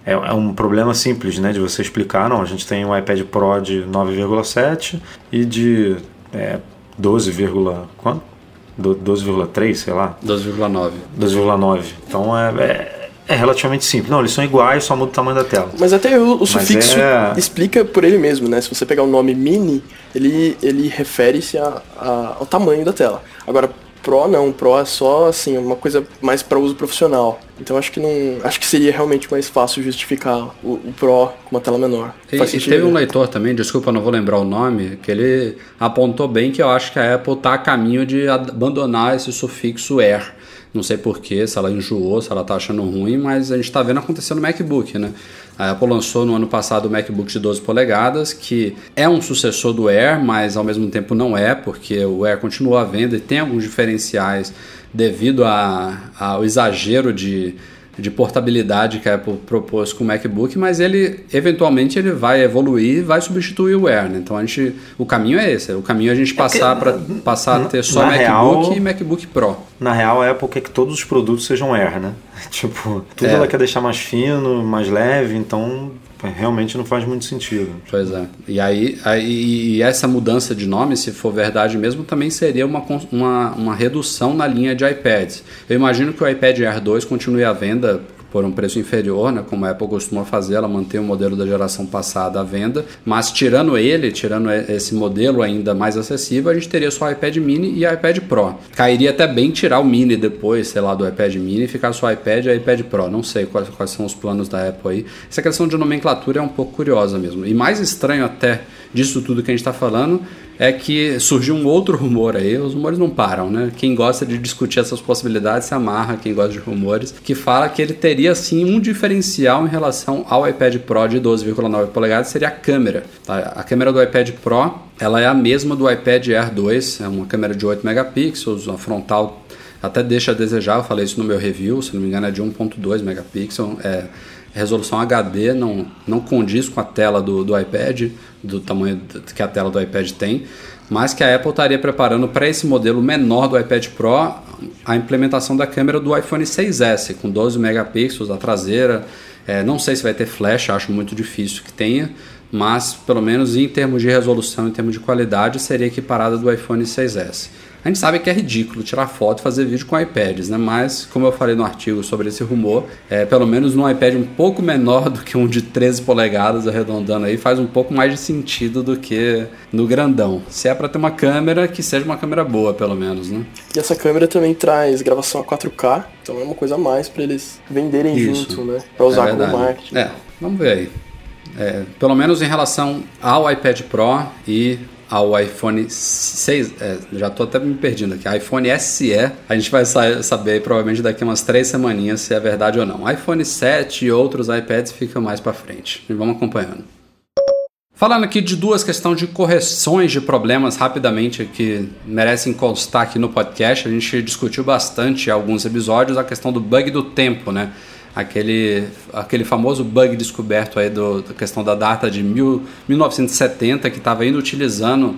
é, é um problema simples né, de você explicar. Não, a gente tem um iPad Pro de 9,7 e de é, 12, quanto? Do- 12,3, sei lá. 12,9. 12,9. Então é, é, é relativamente simples. Não, eles são iguais, só muda o tamanho da tela. Mas até o, o sufixo é- explica por ele mesmo, né? Se você pegar o nome mini, ele, ele refere-se ao tamanho da tela. Agora, Pro não, Pro é só assim, uma coisa mais para uso profissional. Então acho que não. Acho que seria realmente mais fácil justificar o, o Pro com uma tela menor. E, e teve um leitor também, desculpa, não vou lembrar o nome, que ele apontou bem que eu acho que a Apple está a caminho de abandonar esse sufixo Air. Não sei porquê, se ela enjoou, se ela tá achando ruim, mas a gente está vendo acontecer no MacBook, né? A Apple lançou no ano passado o MacBook de 12 polegadas, que é um sucessor do Air, mas ao mesmo tempo não é, porque o Air continua à venda e tem alguns diferenciais devido ao exagero de, de portabilidade que a Apple propôs com o MacBook, mas ele eventualmente ele vai evoluir e vai substituir o Air. Né? Então a gente, o caminho é esse, o caminho é a gente passar para passar a ter só na MacBook real- e MacBook Pro. Na real, a Apple quer que todos os produtos sejam Air, né? *laughs* Tipo, tudo É. ela quer deixar mais fino, mais leve, então realmente não faz muito sentido. Pois é. E aí, aí e essa mudança de nome, se for verdade mesmo, também seria uma, uma, uma redução na linha de iPads. Eu imagino que o iPad Air 2 continue à venda por um preço inferior, né, como a Apple costuma fazer, ela mantém o modelo da geração passada à venda, mas tirando ele, tirando esse modelo ainda mais acessível, a gente teria só o iPad mini e iPad Pro. Cairia até bem tirar o mini depois, sei lá, do iPad mini e ficar só iPad e iPad Pro. Não sei quais, quais são os planos da Apple aí. Essa questão de nomenclatura é um pouco curiosa mesmo. E mais estranho até disso tudo que a gente está falando é que surgiu um outro rumor aí, os rumores não param, né? Quem gosta de discutir essas possibilidades se amarra, quem gosta de rumores, que fala que ele teria sim um diferencial em relação ao iPad Pro de 12,9 polegadas, seria a câmera. tá? A câmera do iPad Pro, ela é a mesma do iPad Air 2, é uma câmera de 8 megapixels, a frontal até deixa a desejar, eu falei isso no meu review, se não me engano é de 1.2 megapixels, é resolução HD, não, não condiz com a tela do, do iPad, do tamanho que a tela do iPad tem, mas que a Apple estaria preparando para esse modelo menor do iPad Pro a implementação da câmera do iPhone 6S, com 12 megapixels, a traseira, é, não sei se vai ter flash, acho muito difícil que tenha, mas pelo menos em termos de resolução, em termos de qualidade, seria equiparada do iPhone 6S. A gente sabe que é ridículo tirar foto e fazer vídeo com iPads, né? Mas, como eu falei no artigo sobre esse rumor, é, pelo menos num iPad um pouco menor do que um de 13 polegadas, arredondando aí, faz um pouco mais de sentido do que no grandão. Se é para ter uma câmera, que seja uma câmera boa, pelo menos, né? E essa câmera também traz gravação a 4K, então é uma coisa a mais para eles venderem Isso. junto, né? Para usar é como marketing. É, vamos ver aí. É, pelo menos em relação ao iPad Pro e ao iPhone 6, é, já estou até me perdendo aqui, iPhone SE, a gente vai saber provavelmente daqui umas três semaninhas se é verdade ou não. iPhone 7 e outros iPads ficam mais para frente. E vamos acompanhando. Falando aqui de duas questões de correções de problemas rapidamente que merecem constar aqui no podcast, a gente discutiu bastante em alguns episódios a questão do bug do tempo, né? Aquele, aquele famoso bug descoberto aí do, da questão da data de mil, 1970 que estava inutilizando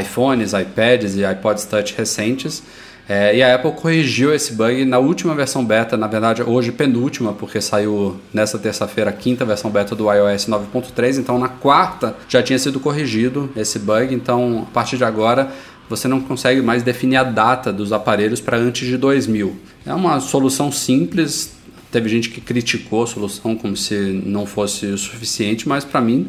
iPhones, iPads e iPods Touch recentes. É, e a Apple corrigiu esse bug na última versão beta, na verdade hoje penúltima, porque saiu nessa terça-feira a quinta versão beta do iOS 9.3, então na quarta já tinha sido corrigido esse bug, então a partir de agora você não consegue mais definir a data dos aparelhos para antes de 2000. É uma solução simples, Teve gente que criticou a solução como se não fosse o suficiente, mas para mim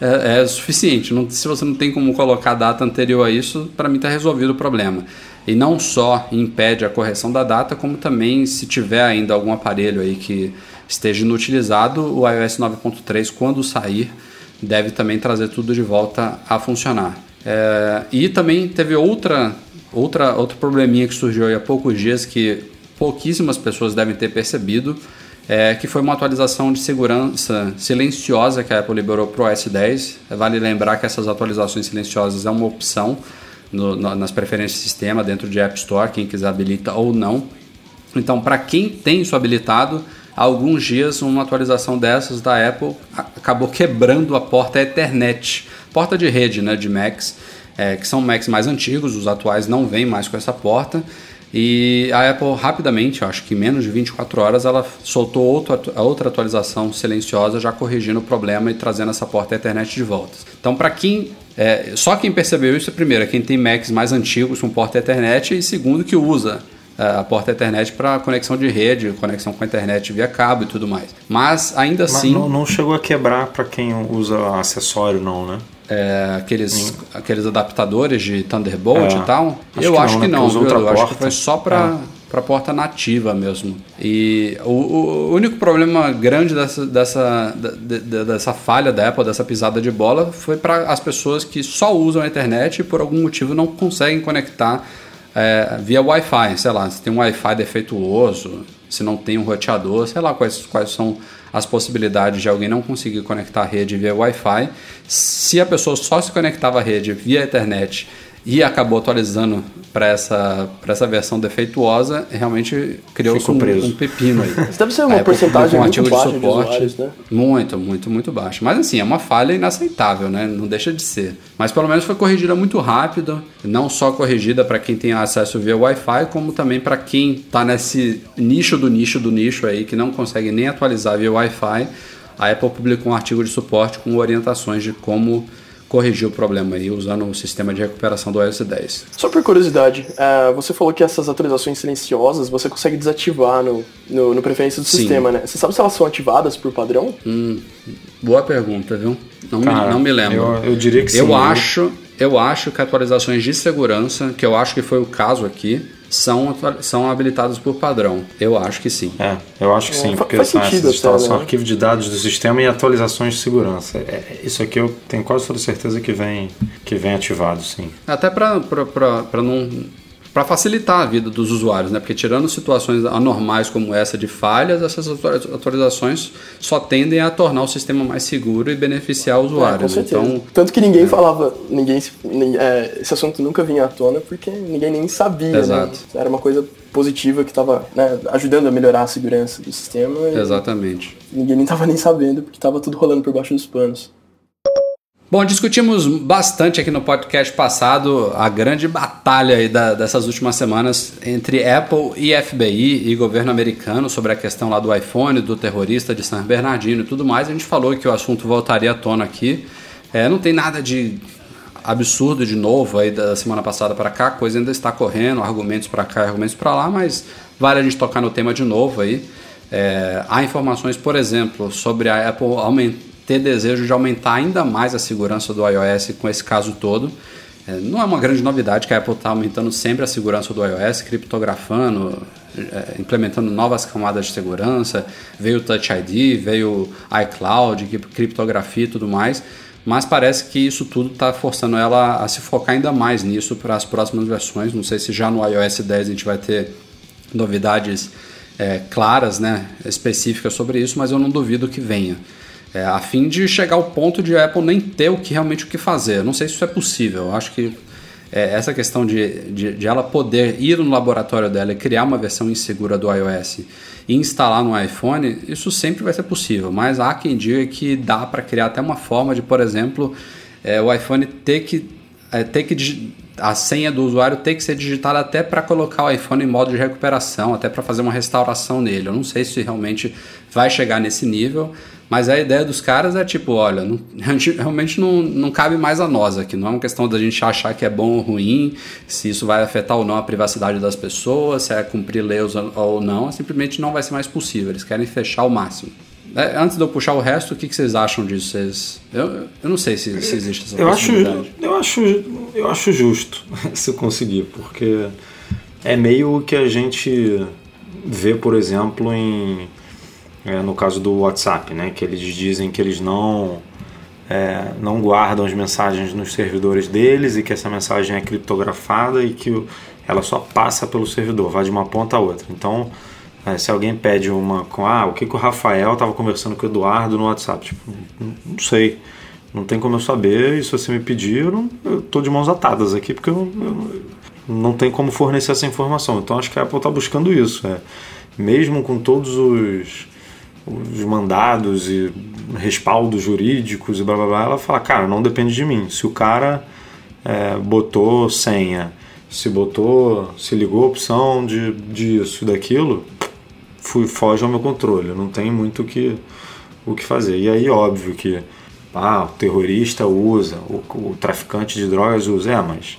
é, é suficiente. Não, se você não tem como colocar a data anterior a isso, para mim está resolvido o problema. E não só impede a correção da data, como também se tiver ainda algum aparelho aí que esteja inutilizado, o iOS 9.3 quando sair deve também trazer tudo de volta a funcionar. É, e também teve outra, outra, outro probleminha que surgiu há poucos dias que pouquíssimas pessoas devem ter percebido, é, que foi uma atualização de segurança silenciosa que a Apple liberou para o OS 10. Vale lembrar que essas atualizações silenciosas é uma opção no, no, nas preferências do sistema dentro de App Store, quem quiser habilita ou não. Então, para quem tem isso habilitado, há alguns dias uma atualização dessas da Apple acabou quebrando a porta Ethernet, porta de rede né, de Macs, é, que são Macs mais antigos, os atuais não vêm mais com essa porta. E a Apple rapidamente, acho que em menos de 24 horas, ela soltou outra, outra atualização silenciosa, já corrigindo o problema e trazendo essa porta Ethernet de volta. Então, para quem. É, só quem percebeu isso, primeiro, é quem tem Macs mais antigos com porta Ethernet, e segundo, que usa é, a porta Ethernet para conexão de rede, conexão com a internet via cabo e tudo mais. Mas ainda Mas assim. Não, não chegou a quebrar para quem usa acessório, não, né? É, aqueles, aqueles adaptadores de Thunderbolt é, e tal? Acho eu acho não, que né? não, viu? Eu acho que foi só para é. porta nativa mesmo. E o, o, único problema grande dessa, dessa, dessa falha da Apple, dessa pisada de bola, foi para as pessoas que só usam a internet e por algum motivo não conseguem conectar é, via Wi-Fi. Sei lá, se tem um Wi-Fi defeituoso, se não tem um roteador, sei lá quais, quais são as possibilidades de alguém não conseguir conectar a rede via Wi-Fi. Se a pessoa só se conectava à rede via internet e acabou atualizando para essa, essa versão defeituosa, realmente criou-se um, um, pepino aí. Isso deve ser uma aí, porcentagem um muito baixa de, de usuários, né? Muito, muito, muito baixo. Mas assim, é uma falha inaceitável, né? Não deixa de ser. Mas pelo menos foi corrigida muito rápido, não só corrigida para quem tem acesso via Wi-Fi, como também para quem está nesse nicho do nicho do nicho aí, que não consegue nem atualizar via Wi-Fi. A Apple publicou um artigo de suporte com orientações de como corrigir o problema aí usando o sistema de recuperação do iOS 10. Só por curiosidade, uh, você falou que essas atualizações silenciosas você consegue desativar no, no, no preferência do Sim. sistema, né? Você sabe se elas são ativadas por padrão? Hum, boa pergunta, viu? Não, Cara, me, não me lembro. Eu, eu diria que sim. Eu acho, eu acho que atualizações de segurança, que eu acho que foi o caso aqui, são, são habilitados por padrão. Eu acho que sim. É, eu acho que sim, é, porque faz são sentido instalação, né? arquivo de dados do sistema e atualizações de segurança. É, isso aqui eu tenho quase toda certeza que vem, que vem ativado, sim. Até para não para facilitar a vida dos usuários, né? Porque tirando situações anormais como essa de falhas, essas atualizações só tendem a tornar o sistema mais seguro e beneficiar o usuário. É, então, tanto que ninguém é. falava, ninguém é, esse assunto nunca vinha à tona porque ninguém nem sabia. Né? Exato. Né? Era uma coisa positiva que estava né, ajudando a melhorar a segurança do sistema. Exatamente. Ninguém nem estava nem sabendo porque estava tudo rolando por baixo dos panos. Bom, discutimos bastante aqui no podcast passado a grande batalha da, dessas últimas semanas entre Apple e FBI e governo americano sobre a questão lá do iPhone, do terrorista de San Bernardino e tudo mais. A gente falou que o assunto voltaria à tona aqui. É, não tem nada de absurdo de novo aí da semana passada para cá, a coisa ainda está correndo, argumentos para cá, argumentos para lá, mas vale a gente tocar no tema de novo aí. É, há informações, por exemplo, sobre a Apple ter desejo de aumentar ainda mais a segurança do iOS com esse caso todo. É, não é uma grande novidade que a Apple está aumentando sempre a segurança do iOS, criptografando, é, implementando novas camadas de segurança. Veio o Touch ID, veio iCloud, criptografia e tudo mais. Mas parece que isso tudo está forçando ela a se focar ainda mais nisso para as próximas versões. Não sei se já no iOS 10 a gente vai ter novidades é, claras, né, específicas sobre isso, mas eu não duvido que venha. É, a fim de chegar ao ponto de a Apple nem ter o que realmente o que fazer. Eu não sei se isso é possível. Eu acho que é, essa questão de, de, de, ela poder ir no laboratório dela e criar uma versão insegura do iOS e instalar no iPhone, isso sempre vai ser possível. Mas há quem diga que dá para criar até uma forma de, por exemplo, é, o iPhone ter que, é, ter que a senha do usuário ter que ser digitada até para colocar o iPhone em modo de recuperação, até para fazer uma restauração nele. Eu não sei se realmente vai chegar nesse nível, mas a ideia dos caras é tipo, olha, não, *laughs* realmente não, não cabe mais a nós aqui. Não é uma questão da gente achar que é bom ou ruim, se isso vai afetar ou não a privacidade das pessoas, se é cumprir leis ou não. Simplesmente não vai ser mais possível. Eles querem fechar o máximo. É, antes de eu puxar o resto, o que, que vocês acham disso? Vocês, eu, eu não sei se, se existe essa eu acho, eu acho Eu acho justo *laughs* se eu conseguir, porque é meio que a gente vê, por exemplo, em é, no caso do WhatsApp, né, que eles dizem que eles não é, não guardam as mensagens nos servidores deles e que essa mensagem é criptografada e que ela só passa pelo servidor, vai de uma ponta a outra. Então, é, se alguém pede uma com ah, o que, que o Rafael estava conversando com o Eduardo no WhatsApp, tipo, não, sei, não tem como eu saber. E se você me pedir, eu, eu tô de mãos atadas aqui porque eu, eu não tem como fornecer essa informação. Então, acho que a Apple está buscando isso, é, mesmo com todos os os mandados e respaldos jurídicos e blá blá blá, ela fala, cara, não depende de mim. Se o cara é, botou senha, se botou, se ligou a opção de disso daquilo, fui, foge ao meu controle. Não tem muito que, o que fazer. E aí, óbvio que ah, o terrorista usa, o, o traficante de drogas usa, é, mas,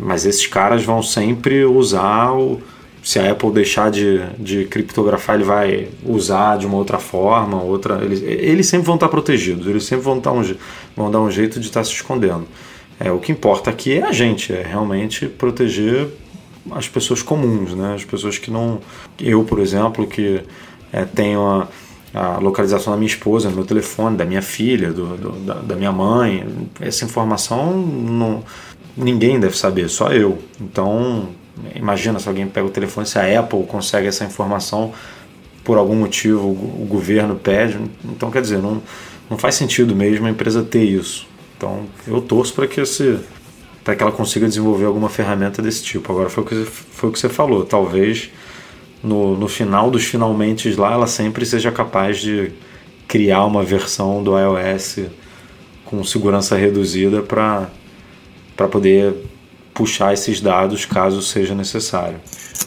mas esses caras vão sempre usar o se a Apple deixar de, de criptografar, ele vai usar de uma outra forma, outra. Eles, eles sempre vão estar protegidos, eles sempre vão, estar um, vão dar um jeito de estar se escondendo. É, o que importa aqui é a gente, é realmente proteger as pessoas comuns, né? as pessoas que não. Eu, por exemplo, que é, tenho a, a, localização da minha esposa no meu telefone, da minha filha, do, do, da, da, minha mãe, essa informação não, ninguém deve saber, só eu. Então Imagina se alguém pega o telefone, se a Apple consegue essa informação por algum motivo, o governo pede. Então, quer dizer, não, não faz sentido mesmo a empresa ter isso. Então, eu torço para que esse para que ela consiga desenvolver alguma ferramenta desse tipo. Agora, foi o que, foi o que você falou. Talvez no, no final dos finalmente lá, ela sempre seja capaz de criar uma versão do iOS com segurança reduzida para poder puxar esses dados caso seja necessário.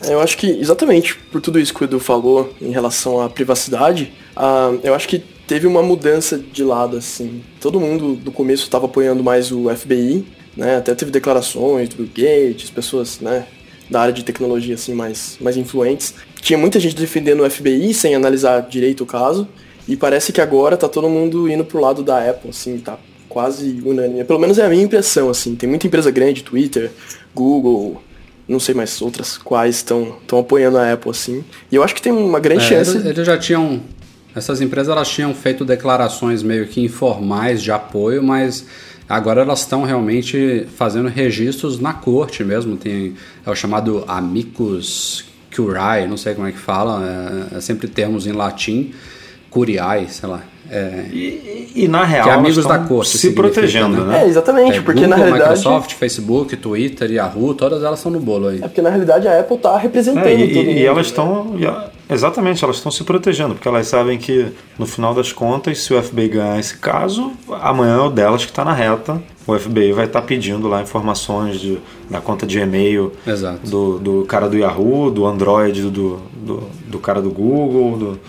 É, eu acho que exatamente por tudo isso que o Edu falou em relação à privacidade, uh, eu acho que teve uma mudança de lado assim. Todo mundo do começo estava apoiando mais o FBI, né? Até teve declarações do Gates, pessoas, né, da área de tecnologia assim mais mais influentes. Tinha muita gente defendendo o FBI sem analisar direito o caso. E parece que agora tá todo mundo indo pro lado da Apple, assim, tá quase unânime. Pelo menos é a minha impressão, assim. Tem muita empresa grande, Twitter, Google, não sei mais outras quais estão apoiando a Apple, assim. E eu acho que tem uma grande é, chance. Eles já tinham. Essas empresas elas tinham feito declarações meio que informais de apoio, mas agora elas estão realmente fazendo registros na corte mesmo. Tem é o chamado amicus curiae, não sei como é que fala, é, é sempre termos em latim, curiae, sei lá. É, e, e, na real, que amigos da corte se protegendo, né? né? É, exatamente, é, porque Google, na realidade. Microsoft, Facebook, Twitter, Yahoo, todas elas estão no bolo aí. É porque na realidade a Apple está representando é, e, todo mundo. E elas estão. Exatamente, elas estão se protegendo, porque elas sabem que no final das contas, se o FBI ganhar esse caso, amanhã é o delas que está na reta. O FBI vai estar tá pedindo lá informações de, da conta de e-mail do, do cara do Yahoo, do Android, do, do, do cara do Google, do,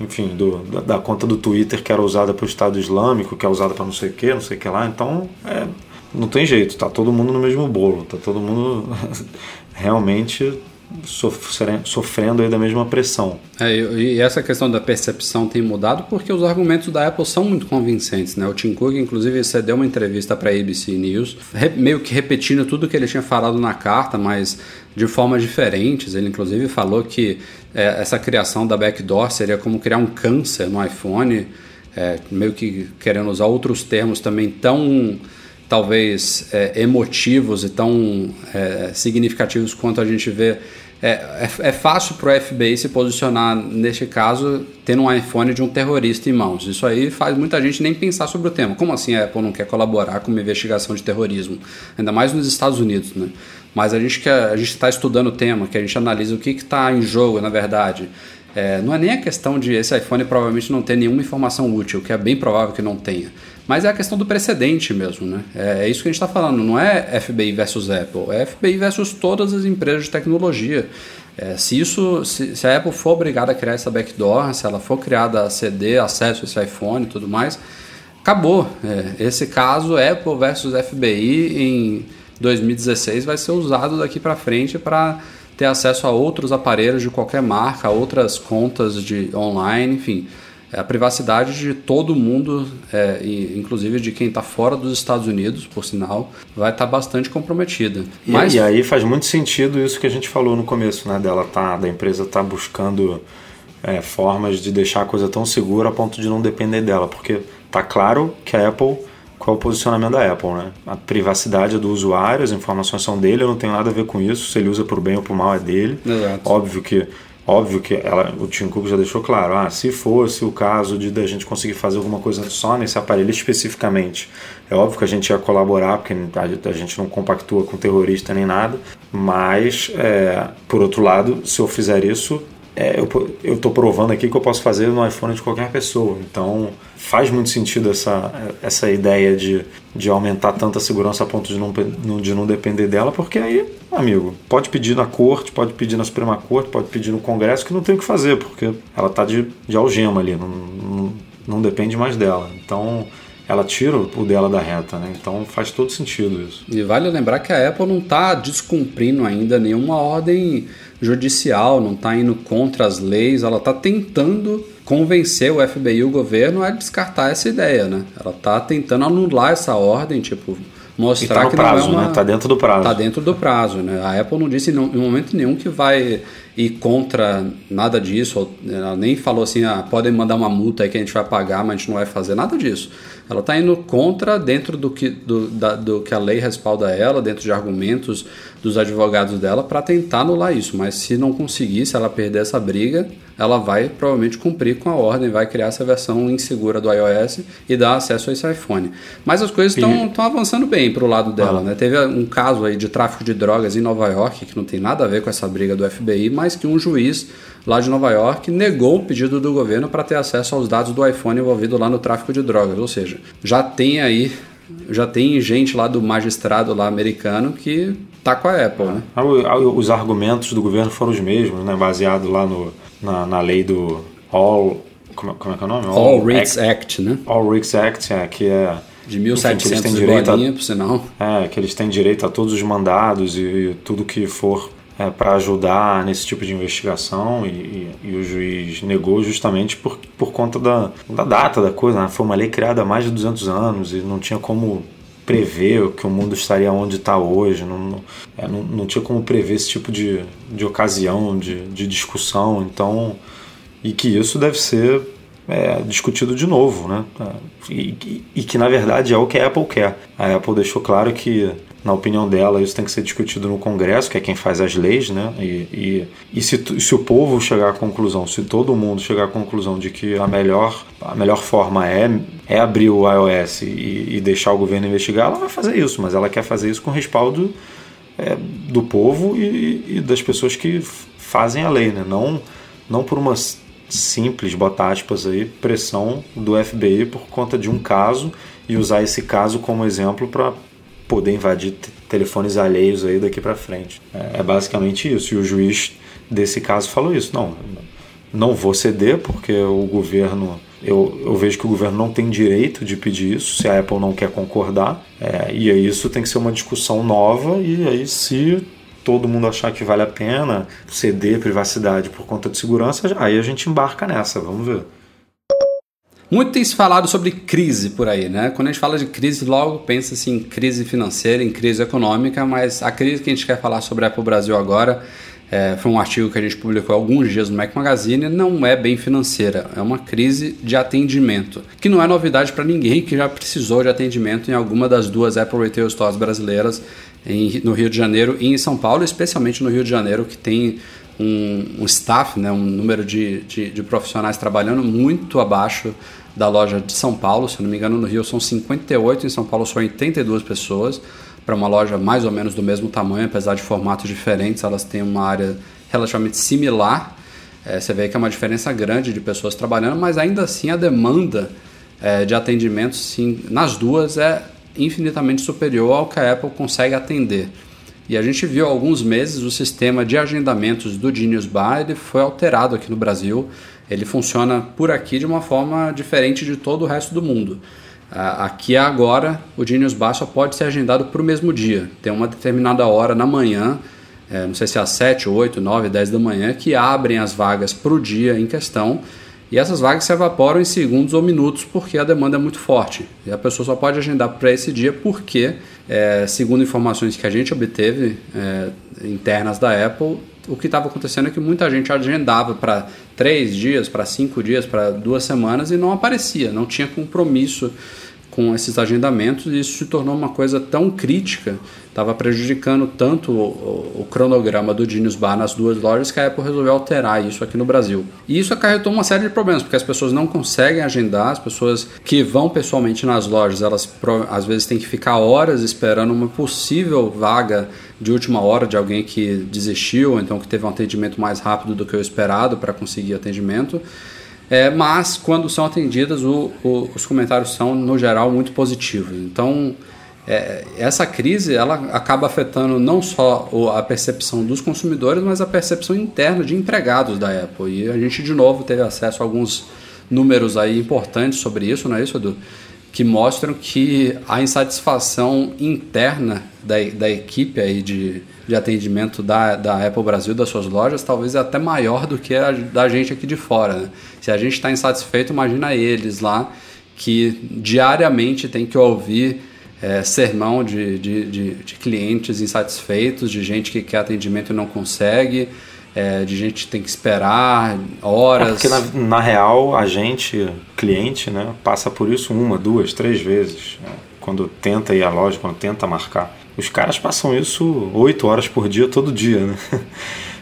enfim, do, da, da, conta do Twitter que era usada para o Estado Islâmico, que é usada para não sei o que, não sei o que lá. Então, é, não tem jeito, tá todo mundo no mesmo bolo, tá todo mundo *laughs* realmente sofrendo aí da mesma pressão. É, e essa questão da percepção tem mudado porque os argumentos da Apple são muito convincentes, né? O Tim Cook, inclusive, cedeu uma entrevista para a ABC News, meio que repetindo tudo que ele tinha falado na carta, mas de formas diferentes. Ele, inclusive, falou que é, essa criação da backdoor seria como criar um câncer no iPhone, é, meio que querendo usar outros termos também tão talvez é, emotivos e tão é, significativos quanto a gente vê. É, é, é fácil para o FBI se posicionar, neste caso, tendo um iPhone de um terrorista em mãos. Isso aí faz muita gente nem pensar sobre o tema. Como assim a Apple não quer colaborar com uma investigação de terrorismo? Ainda mais nos Estados Unidos, né? Mas a gente está estudando o tema, que a gente analisa o que está em jogo, na verdade. É, não é nem a questão de esse iPhone provavelmente não ter nenhuma informação útil, que é bem provável que não tenha. Mas é a questão do precedente mesmo, né? É, é isso que a gente está falando. Não é FBI versus Apple, é FBI versus todas as empresas de tecnologia. É, se isso, se, se, a Apple for obrigada a criar essa backdoor, se ela for criada a ceder acesso a esse iPhone e tudo mais, acabou. É, esse caso Apple versus FBI em 2016 vai ser usado daqui para frente para ter acesso a outros aparelhos de qualquer marca, outras contas de online, enfim a privacidade de todo mundo, é, inclusive de quem está fora dos Estados Unidos, por sinal, vai estar tá bastante comprometida. E, Mas... e aí faz muito sentido isso que a gente falou no começo, né? Dela tá, da empresa tá buscando é, formas de deixar a coisa tão segura a ponto de não depender dela, porque tá claro que a Apple qual é o posicionamento da Apple, né? A privacidade é do usuário, as informações são dele, eu não tenho nada a ver com isso. Se ele usa por bem ou por mal é dele. Exato. Óbvio que Óbvio que ela, o Tim Cook já deixou claro, ah, se fosse o caso de a gente conseguir fazer alguma coisa só nesse aparelho especificamente, é óbvio que a gente ia colaborar, porque a, gente não compactua com terrorista nem nada, mas, é, por outro lado, se eu fizer isso, é, eu estou provando aqui que eu posso fazer no iPhone de qualquer pessoa. Então faz muito sentido essa, essa ideia de, de aumentar tanta segurança a ponto de não, de não depender dela, porque aí, amigo, pode pedir na corte, pode pedir na Suprema Corte, pode pedir no Congresso, que não tem o que fazer, porque ela está de, de algema ali, não, não, não depende mais dela. Então ela tira o dela da reta, né? Então faz todo sentido isso. E vale lembrar que a Apple não está descumprindo ainda nenhuma ordem judicial, não está indo contra as leis, ela está tentando convencer o FBI e o governo a descartar essa ideia, né? Ela está tentando anular essa ordem, tipo, mostrar tá que prazo, não é uma... né? Tá dentro do prazo. Tá dentro do prazo, né? A Apple não disse em momento nenhum que vai ir contra nada disso, ela nem falou assim, ah, podem mandar uma multa aí que a gente vai pagar, mas a gente não vai fazer nada disso. Ela está indo contra dentro do que, do, da, do que a lei respalda ela, dentro de argumentos dos advogados dela para tentar anular isso. Mas se não conseguir, se ela perder essa briga, ela vai provavelmente cumprir com a ordem, vai criar essa versão insegura do iOS e dar acesso a esse iPhone. Mas as coisas estão avançando bem para o lado dela. Ah. Né? Teve um caso aí de tráfico de drogas em Nova York, que não tem nada a ver com essa briga do FBI, mas que um juiz lá de Nova York negou o pedido do governo para ter acesso aos dados do iPhone envolvido lá no tráfico de drogas. Ou seja, já tem aí já tem gente lá do magistrado lá americano que tá com a Apple, né? Ah, os argumentos do governo foram os mesmos, né? Baseado lá no, na, na lei do All... Como, como é que é o nome? All, All Rights Act, Act, né? All Rights Act, é, que é... De 1700 enfim, bolinha, a, por sinal. É, que eles têm direito a todos os mandados e, e tudo que for é, para ajudar nesse tipo de investigação e, e, e, o juiz negou justamente por, por conta da, da data da coisa. Né? Foi uma lei criada há mais de 200 anos e não tinha como prever que o mundo estaria onde está hoje, não, não, é, não, não, tinha como prever esse tipo de, de ocasião, de, de discussão, então, e que isso deve ser é, discutido de novo, né? E, e, e, que na verdade é o que a Apple quer. A Apple deixou claro que na opinião dela, isso tem que ser discutido no Congresso, que é quem faz as leis, né? E, e, e se, se o povo chegar à conclusão, se todo mundo chegar à conclusão de que a melhor, a melhor forma é, é abrir o iOS e, e deixar o governo investigar, ela vai fazer isso, mas ela quer fazer isso com respaldo é, do povo e, e, das pessoas que fazem a lei, né? Não, não por uma simples, botar aspas aí, pressão do FBI por conta de um caso e usar esse caso como exemplo para poder invadir telefones alheios aí daqui para frente. É, é, basicamente isso. E o juiz desse caso falou isso. Não, não vou ceder, porque o governo eu, eu, vejo que o governo não tem direito de pedir isso se a Apple não quer concordar. É, e aí isso tem que ser uma discussão nova. E aí, se todo mundo achar que vale a pena ceder privacidade por conta de segurança, aí a gente embarca nessa. Vamos ver. Muito tem se falado sobre crise por aí, né? Quando a gente fala de crise, logo pensa-se em crise financeira, em crise econômica, mas a crise que a gente quer falar sobre a Apple Brasil agora é, foi um artigo que a gente publicou há alguns dias no Mac Magazine, não é bem financeira, é uma crise de atendimento, que não é novidade para ninguém que já precisou de atendimento em alguma das duas Apple Retail Stores brasileiras em, no Rio de Janeiro e em São Paulo, especialmente no Rio de Janeiro, que tem um, um staff, né, um número de, de, de profissionais trabalhando muito abaixo da loja de São Paulo, se não me engano no Rio são 58, em São Paulo são 82 pessoas, para uma loja mais ou menos do mesmo tamanho, apesar de formatos diferentes, elas têm uma área relativamente similar. É, você vê que é uma diferença grande de pessoas trabalhando, mas ainda assim a demanda é, de atendimento sim, nas duas é infinitamente superior ao que a Apple consegue atender. E a gente viu há alguns meses o sistema de agendamentos do Genius Bar ele foi alterado aqui no Brasil. Ele funciona por aqui de uma forma diferente de todo o resto do mundo. Aqui agora, o Genius Bar só pode ser agendado para o mesmo dia. Tem uma determinada hora na manhã, é, não sei se é às 7, 8, 9, 10 da manhã, que abrem as vagas para o dia em questão. E essas vagas se evaporam em segundos ou minutos porque a demanda é muito forte. E a pessoa só pode agendar para esse dia porque, é, segundo informações que a gente obteve é, internas da Apple, o que estava acontecendo é que muita gente agendava para três dias, para cinco dias, para duas semanas e não aparecia, não tinha compromisso com esses agendamentos e isso se tornou uma coisa tão crítica, estava prejudicando tanto o, o, cronograma do Genius Bar nas duas lojas que a Apple resolveu alterar isso aqui no Brasil. E isso acarretou uma série de problemas, porque as pessoas não conseguem agendar, as pessoas que vão pessoalmente nas lojas, elas às vezes têm que ficar horas esperando uma possível vaga de última hora de alguém que desistiu, então que teve um atendimento mais rápido do que o esperado para conseguir atendimento. É, mas quando são atendidas, o, o, os comentários são, no geral, muito positivos. Então, é, essa crise ela acaba afetando não só a percepção dos consumidores, mas a percepção interna de empregados da Apple. E a gente, de novo, teve acesso a alguns números aí importantes sobre isso, não é isso, Edu? Que mostram que a insatisfação interna da, da equipe aí de, de atendimento da, da Apple Brasil, das suas lojas, talvez é até maior do que a da gente aqui de fora. Né? Se a gente está insatisfeito, imagina eles lá que diariamente tem que ouvir é, sermão de, de, de, de, clientes insatisfeitos, de gente que quer atendimento e não consegue, é, de gente tem que esperar horas. É porque na, na, real a gente, cliente, né, passa por isso uma, duas, três vezes. Né? Quando tenta ir à loja, quando tenta marcar. Os caras passam isso oito horas por dia, todo dia, né? *laughs*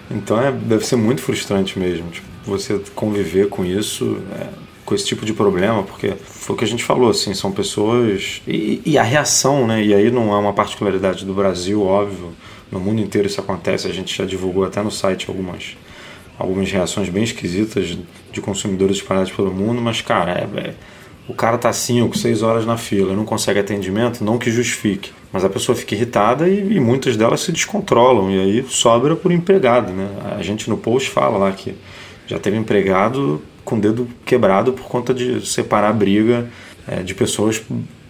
Então é, deve ser muito frustrante mesmo. Tipo, você conviver com isso, é, com esse tipo de problema, porque foi o que a gente falou, assim, são pessoas. E, e, a reação, né? E aí não é uma particularidade do Brasil, óbvio. No mundo inteiro isso acontece. A gente já divulgou até no site algumas, algumas reações bem esquisitas de consumidores espalhados pelo mundo, mas, cara, é, é o cara tá 5, 6 horas na fila não consegue atendimento, não que justifique. Mas a pessoa fica irritada e, e, muitas delas se descontrolam e aí sobra por empregado, né? A gente no post fala lá que já teve empregado com o dedo quebrado por conta de separar a briga é, de pessoas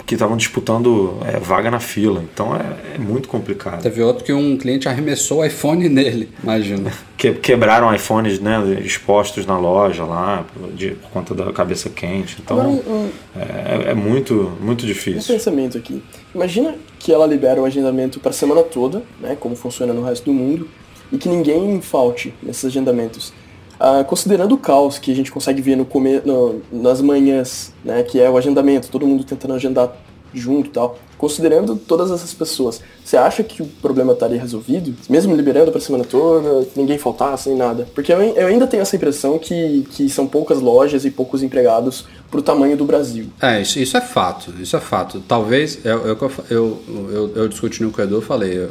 que estavam disputando é, vaga na fila. Então é, é, muito complicado. Teve outro que um cliente arremessou o iPhone nele, imagina. *laughs* Que, quebraram iPhones né, expostos na loja lá, de, por conta da cabeça quente. Então Agora, um, é, é, muito, muito difícil. Um pensamento aqui. Imagina que ela libera o agendamento para a semana toda, né, como funciona no resto do mundo, e que ninguém falte nesses agendamentos. Ah, considerando o caos que a gente consegue ver no, come, no, nas manhãs, né, que é o agendamento, todo mundo tentando agendar junto e tal, considerando todas essas pessoas, você acha que o problema estaria resolvido? Mesmo liberando para a semana toda, ninguém faltasse, nem nada? Porque eu, eu, ainda tenho essa impressão que, que são poucas lojas e poucos empregados para o tamanho do Brasil. É, isso, isso, é fato, isso é fato. Talvez, eu, eu, eu, eu, eu discutindo com o falei,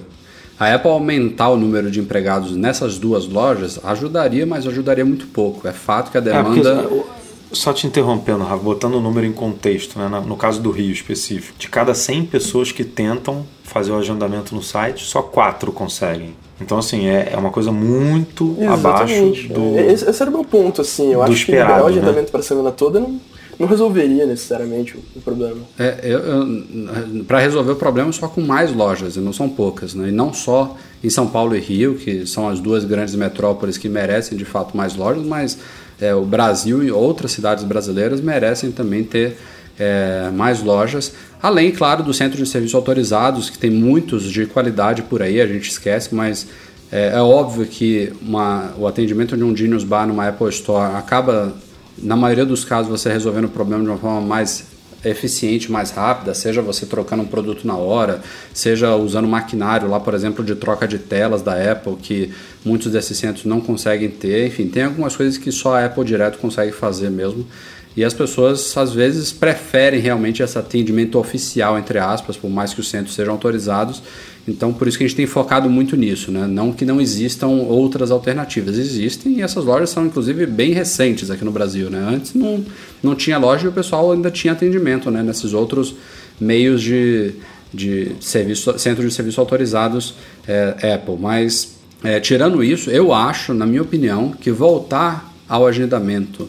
a Apple aumentar o número de empregados nessas duas lojas ajudaria, mas ajudaria muito pouco. É fato que a é, demanda. É Só te interrompendo, Rafa, botando o número em contexto, né? no caso do Rio específico, de cada 100 pessoas que tentam fazer o agendamento no site, só 4 conseguem. Então, assim, é, é uma coisa muito Exatamente. abaixo do. É, esse, esse era o meu ponto, assim. Eu acho esperado, que liberar o agendamento né? para a semana toda não, não resolveria necessariamente o, problema. É, eu, eu para resolver o problema só com mais lojas, e não são poucas, né? E não só em São Paulo e Rio, que são as duas grandes metrópoles que merecem de fato mais lojas, mas é, o Brasil e outras cidades brasileiras merecem também ter é, mais lojas. Além, claro, do centro de serviços autorizados, que tem muitos de qualidade por aí, a gente esquece, mas é, é óbvio que uma, o atendimento de um Genius Bar numa Apple Store acaba, na maioria dos casos, você resolvendo o problema de uma forma mais eficiente, mais rápida, seja você trocando um produto na hora, seja usando maquinário lá, por exemplo, de troca de telas da Apple, que muitos desses centros não conseguem ter. Enfim, tem algumas coisas que só a Apple direto consegue fazer mesmo. E as pessoas às vezes preferem realmente esse atendimento oficial, entre aspas, por mais que os centros sejam autorizados. Então, por isso que a gente tem focado muito nisso, né? Não que não existam outras alternativas, existem e essas lojas são inclusive bem recentes aqui no Brasil, né? Antes não, não tinha loja e o pessoal ainda tinha atendimento, né? Nesses outros meios de, de serviço, centros de serviço autorizados é, Apple. Mas, é, tirando isso, eu acho, na minha opinião, que voltar ao agendamento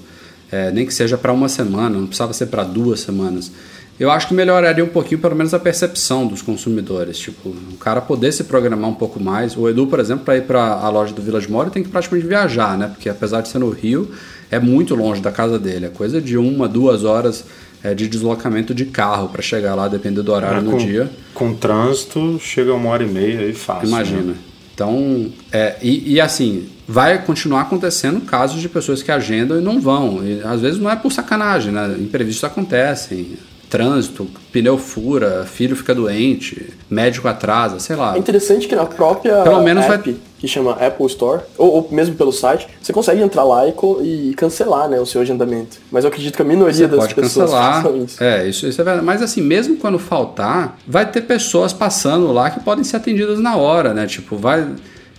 é, nem que seja para uma semana, não precisava ser para duas semanas. Eu acho que melhoraria um pouquinho, pelo menos, a percepção dos consumidores. Tipo, o cara poder se programar um pouco mais. O Edu, por exemplo, para ir para a loja do Village Mall, tem que praticamente viajar, né? Porque apesar de ser no Rio, é muito longe da casa dele. É coisa de uma, duas horas é, de deslocamento de carro para chegar lá, dependendo do horário é, no com, dia. Com trânsito, chega uma hora e meia e fácil. Imagina. Né? Então, é, e, e, assim, vai continuar acontecendo casos de pessoas que agendam e não vão. E, às vezes não é por sacanagem, né? Imprevistos acontecem. Trânsito, pneu fura, filho fica doente, médico atrasa, sei lá. É interessante que na própria Pelo menos app, vai... que chama Apple Store, ou, ou, mesmo pelo site, você consegue entrar lá e, e, cancelar né, o seu agendamento. Mas eu acredito que a minoria você das pode pessoas cancelar. *laughs* isso. É, isso, isso é verdade. Mas assim, mesmo quando faltar, vai ter pessoas passando lá que podem ser atendidas na hora, né? Tipo, vai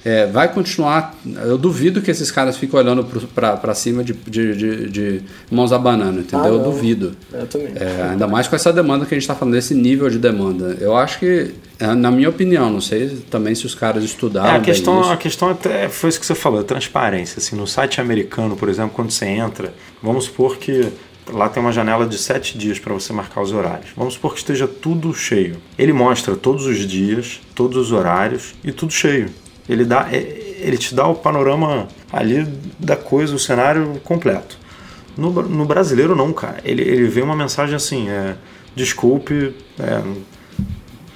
é, vai continuar. Eu duvido que esses caras fiquem olhando para cima de, de, de, de, mãos abanando, entendeu? Ah, eu duvido. Eu também. É, ainda mais com essa demanda que a gente está falando, esse nível de demanda. Eu acho que, é, na minha opinião, não sei também se os caras estudaram. É, a questão, a questão até foi isso que você falou, transparência. Assim, no site americano, por exemplo, quando você entra, vamos supor que Lá tem uma janela de sete dias para você marcar os horários. Vamos supor que esteja tudo cheio. Ele mostra todos os dias, todos os horários e tudo cheio. Ele, dá, é, ele te dá o panorama ali da coisa, o cenário completo. No, no brasileiro, não, cara. Ele, ele vê uma mensagem assim: é, desculpe, é,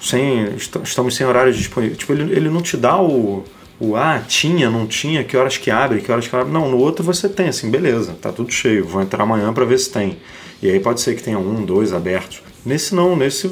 sem, estamos sem horário disponível. Tipo, ele, ele não te dá o, o ah, tinha, não tinha, que horas que abre, que horas que abre. Não, no outro você tem, assim, beleza, tá tudo cheio, vou entrar amanhã para ver se tem. E aí pode ser que tenha um, dois abertos. Nesse não, nesse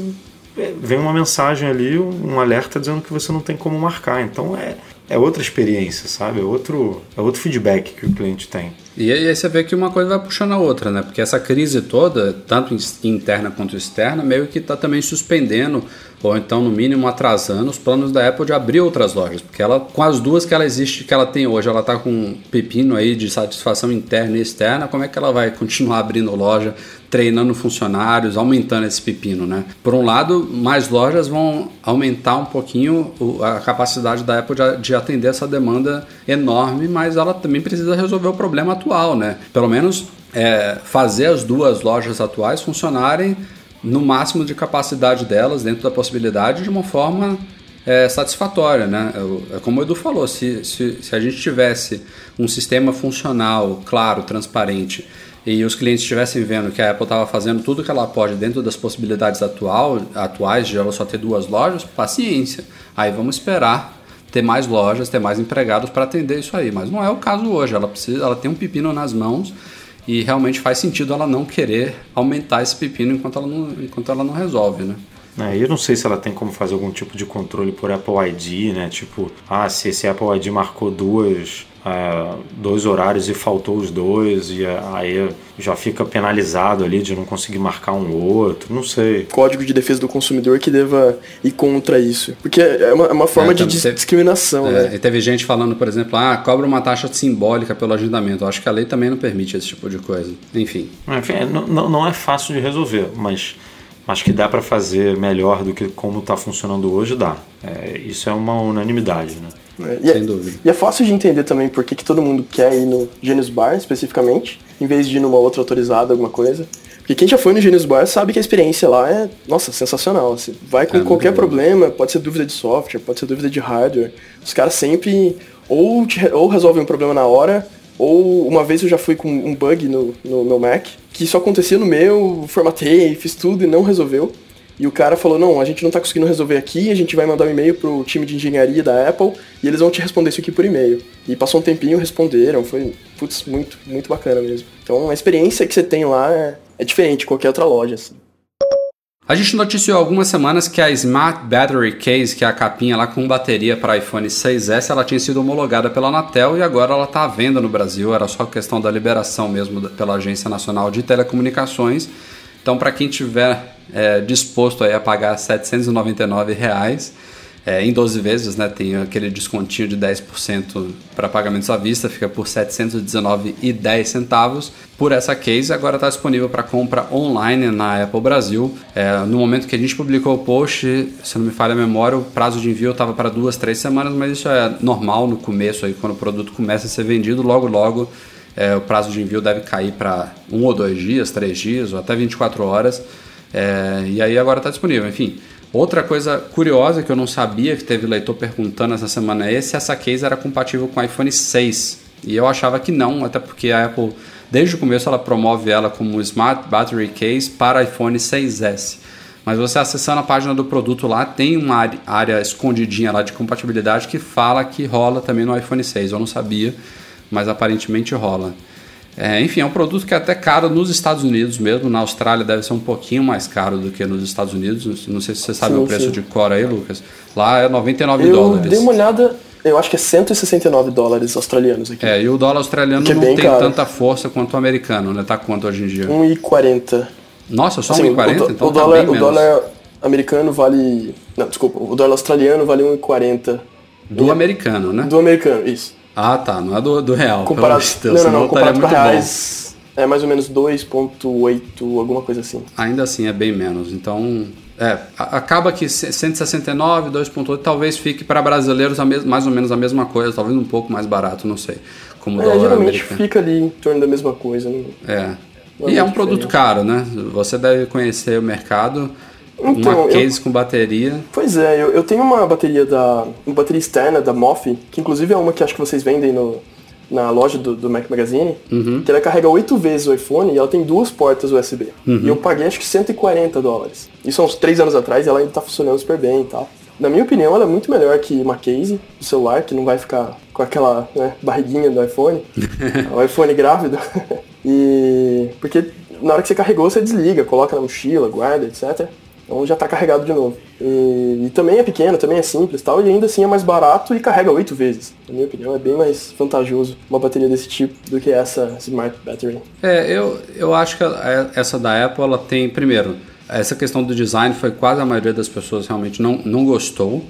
é, vem uma mensagem ali, um alerta dizendo que você não tem como marcar. Então é, é outra experiência, sabe? É outro, é outro feedback que o cliente tem. E aí você vê que uma coisa vai puxando a outra, né? Porque essa crise toda, tanto interna quanto externa, meio que está também suspendendo, ou então, no mínimo, atrasando os planos da Apple de abrir outras lojas. Porque ela, com as duas que ela existe, que ela tem hoje, ela está com um pepino aí de satisfação interna e externa, como é que ela vai continuar abrindo loja treinando funcionários, aumentando esse pepino, né? Por um lado, mais lojas vão aumentar um pouquinho a capacidade da Apple de atender essa demanda enorme, mas ela também precisa resolver o problema atual, né? Pelo menos é, fazer as duas lojas atuais funcionarem no máximo de capacidade delas, dentro da possibilidade, de uma forma é, satisfatória, né? É como o Edu falou, se, se, se a gente tivesse um sistema funcional, claro, transparente, e os clientes estivessem vendo que a Apple estava fazendo tudo que ela pode dentro das possibilidades atual, atuais de ela só ter duas lojas, paciência. Aí vamos esperar ter mais lojas, ter mais empregados para atender isso aí. Mas não é o caso hoje. Ela precisa, ela tem um pepino nas mãos e realmente faz sentido ela não querer aumentar esse pepino enquanto ela não, enquanto ela não resolve, né? É, eu não sei se ela tem como fazer algum tipo de controle por Apple ID, né? Tipo, ah, se esse Apple ID marcou duas é, dois horários e faltou os dois, e aí já fica penalizado ali de não conseguir marcar um outro, não sei. Código de defesa do consumidor que deva ir contra isso. Porque é uma, é uma forma é, de teve, discriminação, é, né? E teve gente falando, por exemplo, ah, cobra uma taxa simbólica pelo agendamento. Eu acho que a lei também não permite esse tipo de coisa. Enfim. Enfim, é, não, não é fácil de resolver, mas acho que dá para fazer melhor do que como está funcionando hoje, dá. É, isso é uma unanimidade, né? É, e Sem é, dúvida. E é fácil de entender também por que, que todo mundo quer ir no Genius Bar, especificamente, em vez de ir numa outra autorizada, alguma coisa. Porque quem já foi no Genius Bar sabe que a experiência lá é, nossa, sensacional. Você vai com é, qualquer problema, pode ser dúvida de software, pode ser dúvida de hardware. Os caras sempre ou, te, ou resolvem um problema na hora, ou uma vez eu já fui com um bug no, no meu Mac, que só acontecia no meu, formatei, fiz tudo e não resolveu. E o cara falou, não, a gente não está conseguindo resolver aqui, a gente vai mandar um e-mail pro time de engenharia da Apple e eles vão te responder isso aqui por e-mail. E passou um tempinho, responderam, foi, putz, muito, muito bacana mesmo. Então a experiência que você tem lá é, é diferente de qualquer outra loja, assim. A gente noticiou algumas semanas que a Smart Battery Case, que é a capinha lá com bateria para iPhone 6S, ela tinha sido homologada pela Anatel e agora ela está à venda no Brasil. Era só questão da liberação mesmo pela Agência Nacional de Telecomunicações. Então, para quem tiver é, disposto a pagar 799 reais, é, em 12 vezes, né, tem aquele descontinho de 10% para pagamentos à vista, fica por R$ 719,10 por essa case. Agora está disponível para compra online na Apple Brasil. É, no momento que a gente publicou o post, se não me falha a memória, o prazo de envio estava para duas, três semanas, mas isso é normal no começo, aí, quando o produto começa a ser vendido, logo, logo é, o prazo de envio deve cair para um ou dois dias, três dias, ou até 24 horas. É, e aí agora está disponível. Enfim, outra coisa curiosa que eu não sabia, que teve leitor perguntando essa semana é se essa case era compatível com o iPhone 6. E eu achava que não, até porque a Apple, desde o começo, ela promove ela como Smart Battery Case para iPhone 6S. Mas você acessando a página do produto lá, tem uma área escondidinha lá de compatibilidade que fala que rola também no iPhone 6. Eu não sabia, mas aparentemente rola. É, enfim, é um produto que é até caro nos Estados Unidos mesmo. Na Austrália deve ser um pouquinho mais caro do que nos Estados Unidos. Não sei se você sabe sim, o preço sim. de Cora aí, Lucas. Lá é 99 eu dólares. Eu dei uma olhada, eu acho que é 169 dólares australianos aqui. É, e o dólar australiano é não tem caro. tanta força quanto o americano, né? Tá quanto hoje em dia? 1,40. Nossa, só assim, 1,40? O, então o tá dólar, o dólar americano vale. Não, desculpa, o dólar australiano vale 1,40. Do e americano, né? Do americano, isso. Ah, tá. Não é do, do real. Comparado, Deus, não, não, não. Comparado com reais, bom. é mais ou menos 2,8, alguma coisa assim. Ainda assim é bem menos. Então, é, acaba que 169, 2,8 talvez fique para brasileiros mais ou menos a mesma coisa, talvez um pouco mais barato, não sei. Como é, geralmente americano. fica ali em torno da mesma coisa. Né? É. e é um produto caro, né? Você deve conhecer o mercado. Então, uma case eu, com bateria. Pois é, eu, eu tenho uma bateria da. uma bateria externa da Moff, que inclusive é uma que acho que vocês vendem no, na loja do, do Mac Magazine, uhum. que ela carrega oito vezes o iPhone e ela tem duas portas USB. Uhum. E eu paguei acho que 140 dólares. Isso há uns três anos atrás e ela ainda tá funcionando super bem e tal. Na minha opinião, ela é muito melhor que uma case do celular, que não vai ficar com aquela né, barriguinha do iPhone, *laughs* o iPhone grávido. *laughs* e porque na hora que você carregou, você desliga, coloca na mochila, guarda, etc. Então já está carregado de novo. E, e, também é pequeno, também é simples tal, e ainda assim é mais barato e carrega oito vezes. Na minha opinião, é bem mais vantajoso uma bateria desse tipo do que essa Smart Battery. É, eu, eu acho que essa da Apple, ela tem, primeiro, essa questão do design foi quase a maioria das pessoas realmente não, não gostou,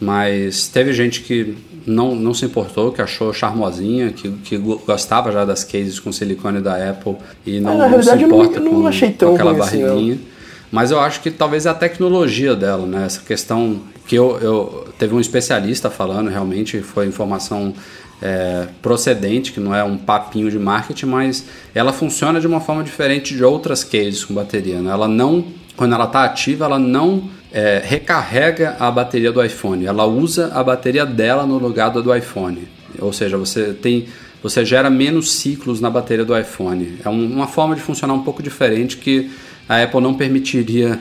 mas teve gente que não, não se importou, que achou charmosinha, que, que gostava já das cases com silicone da Apple e não, ah, não se importa eu não, eu não com, com aquela barriguinha. Assim, mas eu acho que talvez é a tecnologia dela, né? Essa questão que eu, eu teve um especialista falando, realmente foi informação é, procedente, que não é um papinho de marketing, mas ela funciona de uma forma diferente de outras cases com bateria. Né? Ela não, quando ela está ativa, ela não é, recarrega a bateria do iPhone, ela usa a bateria dela no lugar do iPhone. Ou seja, você tem você gera menos ciclos na bateria do iPhone. É uma forma de funcionar um pouco diferente que a Apple não permitiria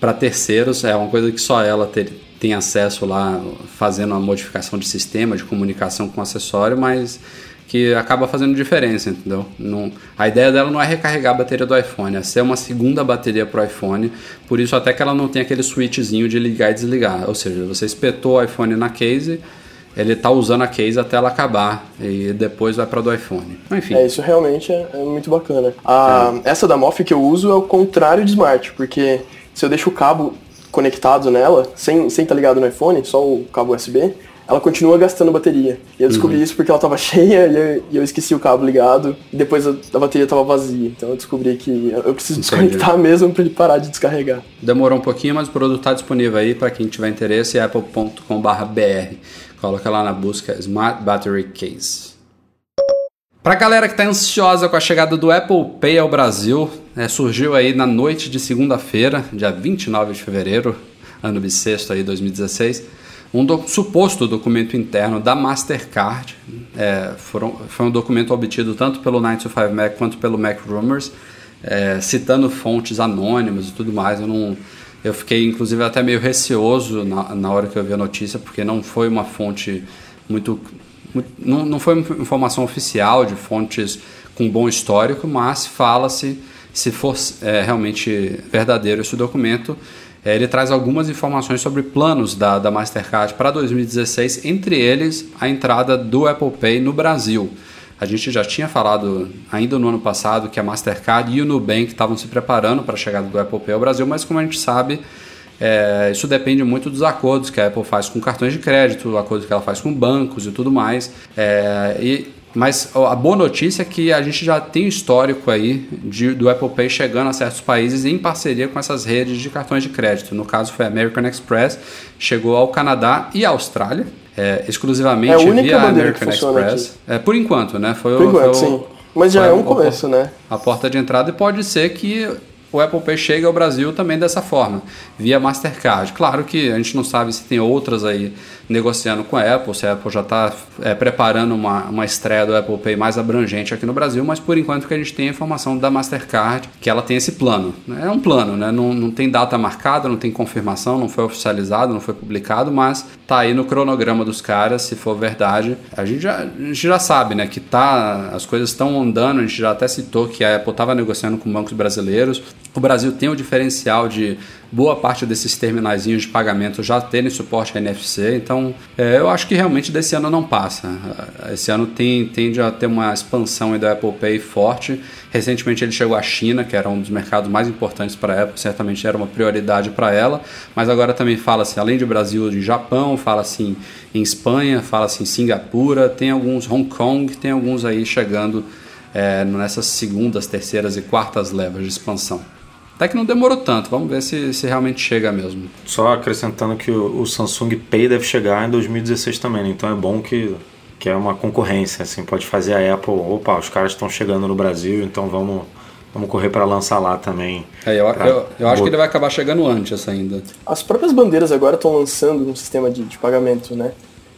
para terceiros, é uma coisa que só ela ter, tem acesso lá, fazendo uma modificação de sistema, de comunicação com o acessório, mas que acaba fazendo diferença, entendeu? Não, a ideia dela não é recarregar a bateria do iPhone, é ser uma segunda bateria para o iPhone, por isso até que ela não tem aquele switchzinho de ligar e desligar, ou seja, você espetou o iPhone na case, ele tá usando a case até ela acabar e depois vai para do iPhone. Enfim. É, isso realmente é, é muito bacana. A, é. Essa da MOF que eu uso é o contrário de Smart, porque se eu deixo o cabo conectado nela, sem estar sem tá ligado no iPhone, só o cabo USB, ela continua gastando bateria. E eu descobri uhum. isso porque ela estava *laughs* cheia e eu, e eu, esqueci o cabo ligado e depois a, a bateria estava vazia. Então eu descobri que eu preciso desconectar mesmo para ele parar de descarregar. Demorou um pouquinho, mas o produto está disponível aí para quem tiver interesse, é apple.com.br. Coloca lá na busca Smart Battery Case. Para a galera que está ansiosa com a chegada do Apple Pay ao Brasil, né, surgiu aí na noite de segunda-feira, dia 29 de fevereiro, ano bissexto aí 2016, um do, suposto documento interno da Mastercard. É, foram, foi um documento obtido tanto pelo 925 Mac quanto pelo Mac Rumors, é, citando fontes anônimas e tudo mais. Eu não eu fiquei, inclusive, até meio receoso na, na hora que eu vi a notícia, porque não foi uma fonte muito. muito não, não foi uma informação oficial de fontes com bom histórico, mas fala-se, se for é, realmente verdadeiro esse documento, é, ele traz algumas informações sobre planos da, da Mastercard para 2016, entre eles a entrada do Apple Pay no Brasil. A gente já tinha falado ainda no ano passado que a Mastercard e o Nubank estavam se preparando para a chegada do Apple Pay ao Brasil, mas como a gente sabe, é, isso depende muito dos acordos que a Apple faz com cartões de crédito, acordos que ela faz com bancos e tudo mais. É, e, mas a boa notícia é que a gente já tem histórico aí de, do Apple Pay chegando a certos países em parceria com essas redes de cartões de crédito. No caso foi a American Express, chegou ao Canadá e à Austrália é, exclusivamente é a única via American Express. É, por enquanto, né? Foi por o, enquanto, foi o, sim. Mas já é um começo, né? A porta de entrada e pode ser que o Apple Pay chegue ao Brasil também dessa forma, via Mastercard. Claro que a gente não sabe se tem outras aí negociando com a Apple, se a Apple já está é, preparando uma, uma estreia do Apple Pay mais abrangente aqui no Brasil, mas por enquanto que a gente tem a informação da Mastercard que ela tem esse plano. É um plano, né? não, não tem data marcada, não tem confirmação, não foi oficializado, não foi publicado, mas tá aí no cronograma dos caras, se for verdade. A gente já, a gente já sabe né, que tá, as coisas estão andando, a gente já até citou que a Apple estava negociando com bancos brasileiros. O Brasil tem o diferencial de boa parte desses terminais de pagamento já terem suporte a NFC, então é, eu acho que realmente desse ano não passa. Esse ano tem, tende a ter uma expansão da Apple Pay forte. Recentemente ele chegou à China, que era um dos mercados mais importantes para a Apple, certamente era uma prioridade para ela, mas agora também fala-se, além de Brasil, de Japão, fala-se em Espanha, fala-se em Singapura, tem alguns Hong Kong, tem alguns aí chegando é, nessas segundas, terceiras e quartas levas de expansão. Até que não demorou tanto, vamos ver se, se realmente chega mesmo. Só acrescentando que o, o Samsung Pay deve chegar em 2016 também, né? então é bom que, que é uma concorrência, assim, pode fazer a Apple, opa, os caras estão chegando no Brasil, então vamos, vamos correr para lançar lá também. É, eu, eu, eu acho que ele vai acabar chegando antes ainda. As próprias bandeiras agora estão lançando um sistema de, de pagamento, né?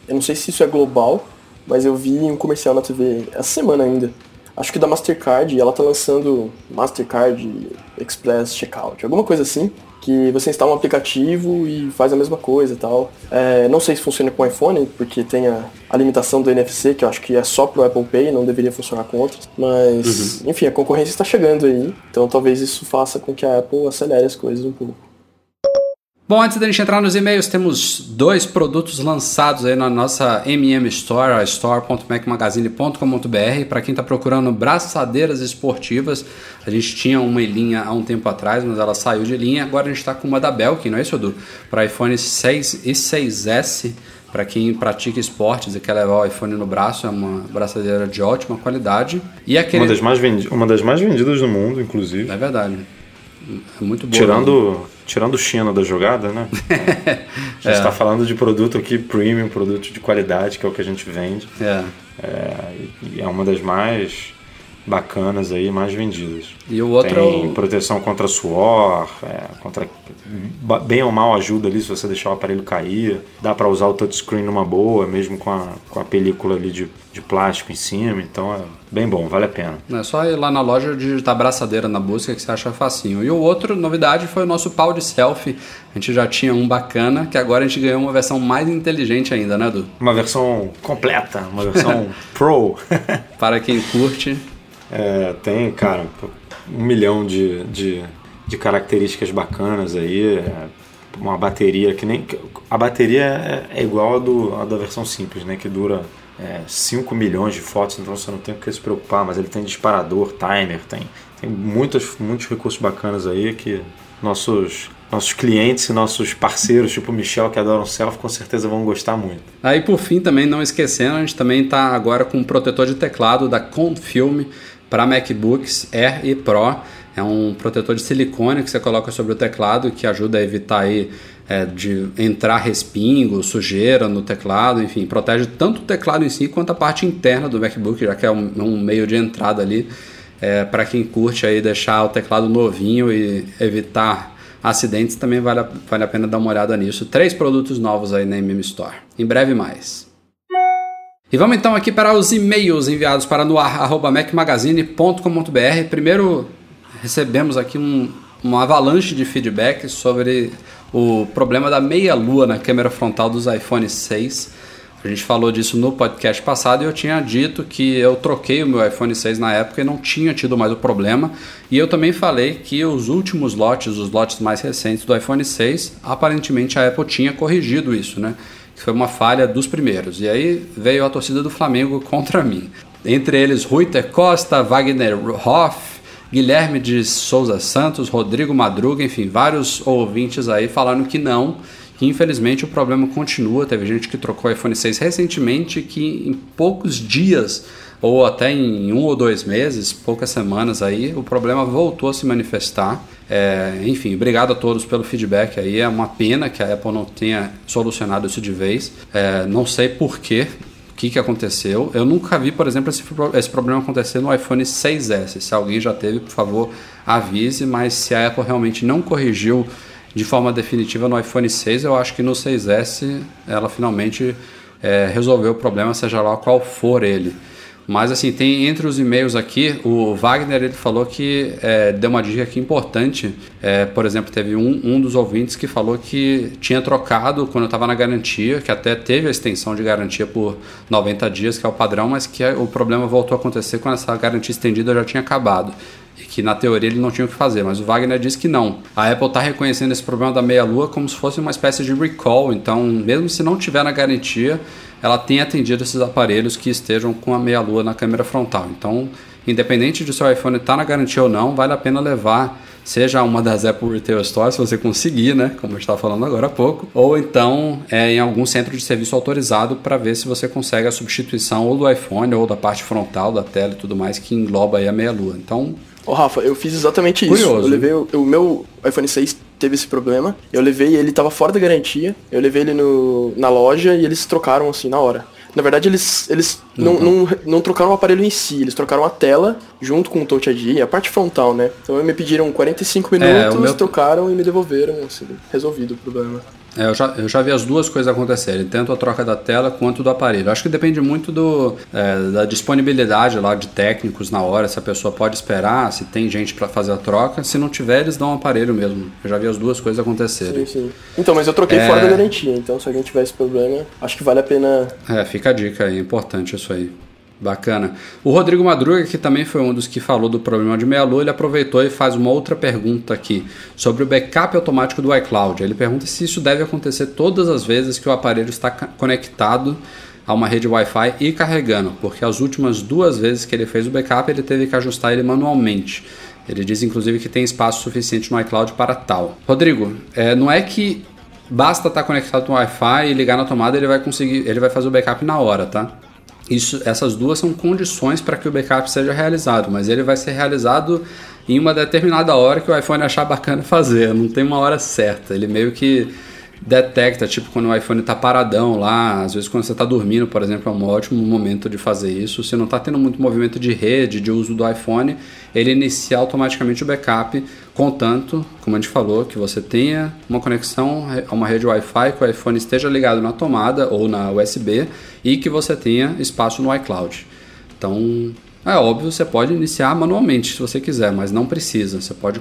Eu não sei se isso é global, mas eu vi um comercial na TV essa semana ainda acho que da Mastercard, e ela tá lançando Mastercard Express Checkout, alguma coisa assim, que você instala um aplicativo e faz a mesma coisa e tal. É, não sei se funciona com o iPhone, porque tem a, a, limitação do NFC, que eu acho que é só pro Apple Pay, não deveria funcionar com outros. Mas, uhum. enfim, a concorrência está chegando aí, então talvez isso faça com que a Apple acelere as coisas um pouco. Bom, antes da gente entrar nos e-mails, temos dois produtos lançados aí na nossa MM Store, a store.macmagazine.com.br. Para quem está procurando braçadeiras esportivas, a gente tinha uma em linha há um tempo atrás, mas ela saiu de linha. Agora a gente está com uma da Belkin, não é isso, Edu? Para iPhone 6 e 6S. Para quem pratica esportes e quer levar o iPhone no braço, é uma braçadeira de ótima qualidade. E aquele... uma, das mais vendi... uma das mais vendidas do mundo, inclusive. É verdade. É muito boa. Tirando, né? tirando o China da jogada, né? *laughs* a gente está é. falando de produto aqui premium, produto de qualidade, que é o que a gente vende. É. É, e é uma das mais bacanas aí, mais vendidas. E o outro Tem é o... proteção contra suor, é, contra bem ou mal ajuda ali se você deixar o aparelho cair. Dá para usar o touchscreen numa boa, mesmo com a, com a película ali de, de plástico em cima. Então é bem bom, vale a pena. É só ir lá na loja digitar braçadeira na busca que você acha facinho. E o outro novidade foi o nosso pau de selfie. A gente já tinha um bacana, que agora a gente ganhou uma versão mais inteligente ainda, né, Edu? Uma versão completa, uma versão *laughs* pro. Para quem curte. É, tem, cara, um milhão de, de, de características bacanas aí. É, uma bateria que nem. A bateria é, é igual a, do, a da versão simples, né? Que dura é, 5 milhões de fotos, então você não tem que se preocupar, mas ele tem disparador, timer, tem, tem muitos, muitos recursos bacanas aí que nossos nossos clientes e nossos parceiros, tipo o Michel, que adoram selfie, com certeza vão gostar muito. Aí por fim, também não esquecendo, a gente também está agora com um protetor de teclado da Confilm para MacBooks Air e Pro. É um protetor de silicone que você coloca sobre o teclado que ajuda a evitar aí é, de entrar respingo, sujeira no teclado, enfim, protege tanto o teclado em si quanto a parte interna do MacBook, já que é um, um meio de entrada ali é, para quem curte aí deixar o teclado novinho e evitar acidentes, também vale a, vale a pena dar uma olhada nisso. Três produtos novos aí na MM Store. Em breve mais. E vamos então aqui para os e-mails enviados para noar.mecmagazine.com.br. Primeiro recebemos aqui um, uma avalanche de feedback sobre o problema da meia-lua na câmera frontal dos iPhone 6. A gente falou disso no podcast passado e eu tinha dito que eu troquei o meu iPhone 6 na época e não tinha tido mais o problema. E eu também falei que os últimos lotes, os lotes mais recentes do iPhone 6, aparentemente a Apple tinha corrigido isso, né? Foi uma falha dos primeiros. E aí veio a torcida do Flamengo contra mim. Entre eles, Ruiter Costa, Wagner Hoff, Guilherme de Souza Santos, Rodrigo Madruga, enfim, vários ouvintes aí falaram que não, que infelizmente o problema continua. Teve gente que trocou o iPhone 6 recentemente que em poucos dias ou até em um ou dois meses, poucas semanas aí, o problema voltou a se manifestar. É, enfim, obrigado a todos pelo feedback aí. É uma pena que a Apple não tenha solucionado isso de vez. É, não sei porquê, que, que aconteceu. Eu nunca vi, por exemplo, esse, esse problema acontecer no iPhone 6S. Se alguém já teve, por favor, avise. Mas se a Apple realmente não corrigiu de forma definitiva no iPhone 6, eu acho que no 6S ela finalmente é, resolveu o problema, seja lá qual for ele. Mas assim, tem entre os e-mails aqui, o Wagner ele falou que é, deu uma dica aqui importante. É, por exemplo, teve um, um dos ouvintes que falou que tinha trocado quando estava na garantia, que até teve a extensão de garantia por 90 dias, que é o padrão, mas que o problema voltou a acontecer quando essa garantia estendida já tinha acabado e que na teoria ele não tinha o que fazer, mas o Wagner disse que não. A Apple está reconhecendo esse problema da meia-lua como se fosse uma espécie de recall, então mesmo se não tiver na garantia, ela tem atendido esses aparelhos que estejam com a meia-lua na câmera frontal. Então, independente de seu iPhone estar tá na garantia ou não, vale a pena levar, seja uma das Apple Retail Stores, se você conseguir, né, como eu estava falando agora há pouco, ou então é, em algum centro de serviço autorizado para ver se você consegue a substituição ou do iPhone ou da parte frontal da tela e tudo mais que engloba aí a meia-lua. Então, Ô Rafa, eu fiz exatamente isso. Curioso. Eu levei o, o, meu iPhone 6 teve esse problema. Eu levei ele tava fora da garantia. Eu levei ele no, na loja e eles trocaram assim na hora. Na verdade, eles, eles uhum. não, não, não trocaram o aparelho em si, eles trocaram a tela junto com o Touch ID, a parte frontal, né? Então me pediram 45 minutos, é, meu... trocaram e me devolveram, assim, resolvido o problema. É, eu, já, eu já vi as duas coisas acontecerem, tanto a troca da tela quanto do aparelho. Acho que depende muito do, é, da disponibilidade lá de técnicos na hora, se a pessoa pode esperar, se tem gente para fazer a troca. Se não tiver, eles dão um aparelho mesmo. Eu já vi as duas coisas acontecerem. Sim, sim. Então, mas eu troquei é... fora da garantia, então se alguém tiver esse problema, acho que vale a pena. É, fica a dica aí, é importante isso aí. Bacana. O Rodrigo Madruga, que também foi um dos que falou do problema de meia-lua, ele aproveitou e faz uma outra pergunta aqui sobre o backup automático do iCloud. Ele pergunta se isso deve acontecer todas as vezes que o aparelho está conectado a uma rede Wi-Fi e carregando, porque as últimas duas vezes que ele fez o backup ele teve que ajustar ele manualmente. Ele diz inclusive que tem espaço suficiente no iCloud para tal. Rodrigo, é, não é que basta estar conectado no Wi-Fi e ligar na tomada ele vai conseguir, ele vai fazer o backup na hora, tá? Isso, essas duas são condições para que o backup seja realizado, mas ele vai ser realizado em uma determinada hora que o iPhone achar bacana fazer, não tem uma hora certa. Ele meio que detecta, tipo quando o iPhone está paradão lá, às vezes quando você está dormindo, por exemplo, é um ótimo momento de fazer isso. Se não está tendo muito movimento de rede, de uso do iPhone, ele inicia automaticamente o backup, contanto, como a gente falou, que você tenha uma conexão a uma rede Wi-Fi, que o iPhone esteja ligado na tomada ou na USB e que você tenha espaço no iCloud. Então, é óbvio, você pode iniciar manualmente se você quiser, mas não precisa. Você pode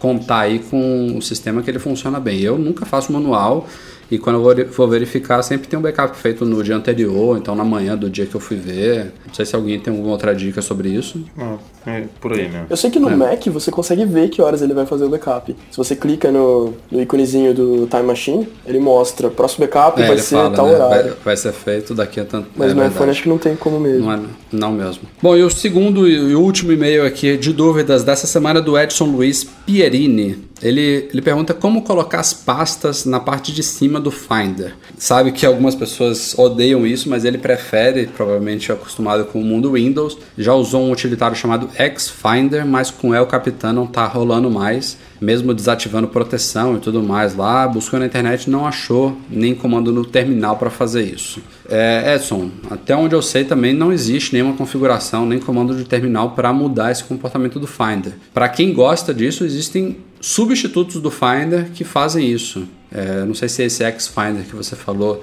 contar aí com o sistema que ele funciona bem. Eu nunca faço manual E quando eu vou- for verificar, sempre tem um backup feito no dia anterior, então na manhã do dia que eu fui ver. Não sei se alguém tem alguma outra dica sobre isso. Não, é por aí mesmo. Eu sei que no É. Mac você consegue ver que horas ele vai fazer o backup. Se você clica no, no íconezinho do Time Machine, ele mostra próximo backup É, vai ser fala, tal né? horário. Vai, vai ser feito daqui a tanto Mas é no verdade. iPhone acho que não tem como mesmo. Não, é, não mesmo. Bom, e o segundo e o último e-mail aqui de dúvidas dessa semana é do Edson Luiz Pierini. Ele, ele pergunta como colocar as pastas na parte de cima do Finder. Sabe que algumas pessoas odeiam isso, mas ele prefere, provavelmente acostumado com o mundo Windows. Já usou um utilitário chamado X-Finder, mas com El Capitan não tá rolando mais. Mesmo desativando proteção e tudo mais lá, buscou na internet não achou nem comando no terminal para fazer isso. É, Edson, até onde eu sei também não existe nenhuma configuração nem comando de terminal para mudar esse comportamento do Finder. Para quem gosta disso, existem substitutos do Finder que fazem isso. É, não sei se esse X-Finder que você falou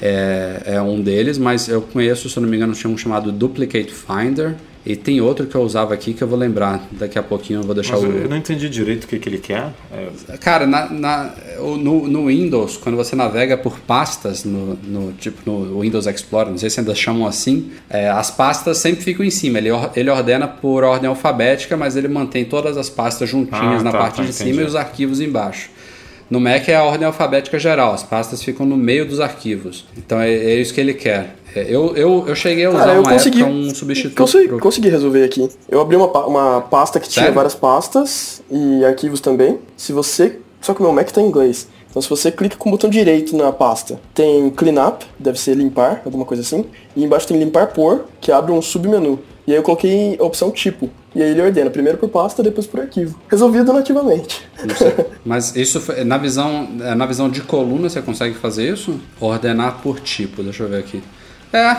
é, é um deles, mas eu conheço, se eu não me engano, tinha um chamado Duplicate Finder. E tem outro que eu usava aqui que eu vou lembrar. Daqui a pouquinho eu vou deixar Mas o. eu não entendi direito o que, que ele quer. É, Cara, na, na- no, no Windows, quando você navega por pastas, no, no- tipo no Windows Explorer, não sei se ainda chamam assim, é, as pastas sempre ficam em cima. Ele, ele ordena por ordem alfabética, mas ele mantém todas as pastas juntinhas Ah, na tá, parte tá, de cima entendi. e os arquivos embaixo. No Mac é a ordem alfabética geral, as pastas ficam no meio dos arquivos. Então é, é isso que ele quer. É, eu, eu, eu cheguei a usar Cara, eu uma consegui, época um substituto. consegui, pro- consegui resolver aqui. Eu abri uma, uma pasta que tinha Sério? várias pastas e arquivos também. Se você. Só que o meu Mac tá em inglês. Então se você clica com o botão direito na pasta, tem cleanup, deve ser limpar, alguma coisa assim. E embaixo tem limpar por, que abre um submenu. E aí eu coloquei a opção tipo. E aí ele ordena primeiro por pasta, depois por arquivo. Resolvido nativamente. Mas isso na visão, na visão de coluna você consegue fazer isso? Ordenar por tipo, deixa eu ver aqui. É,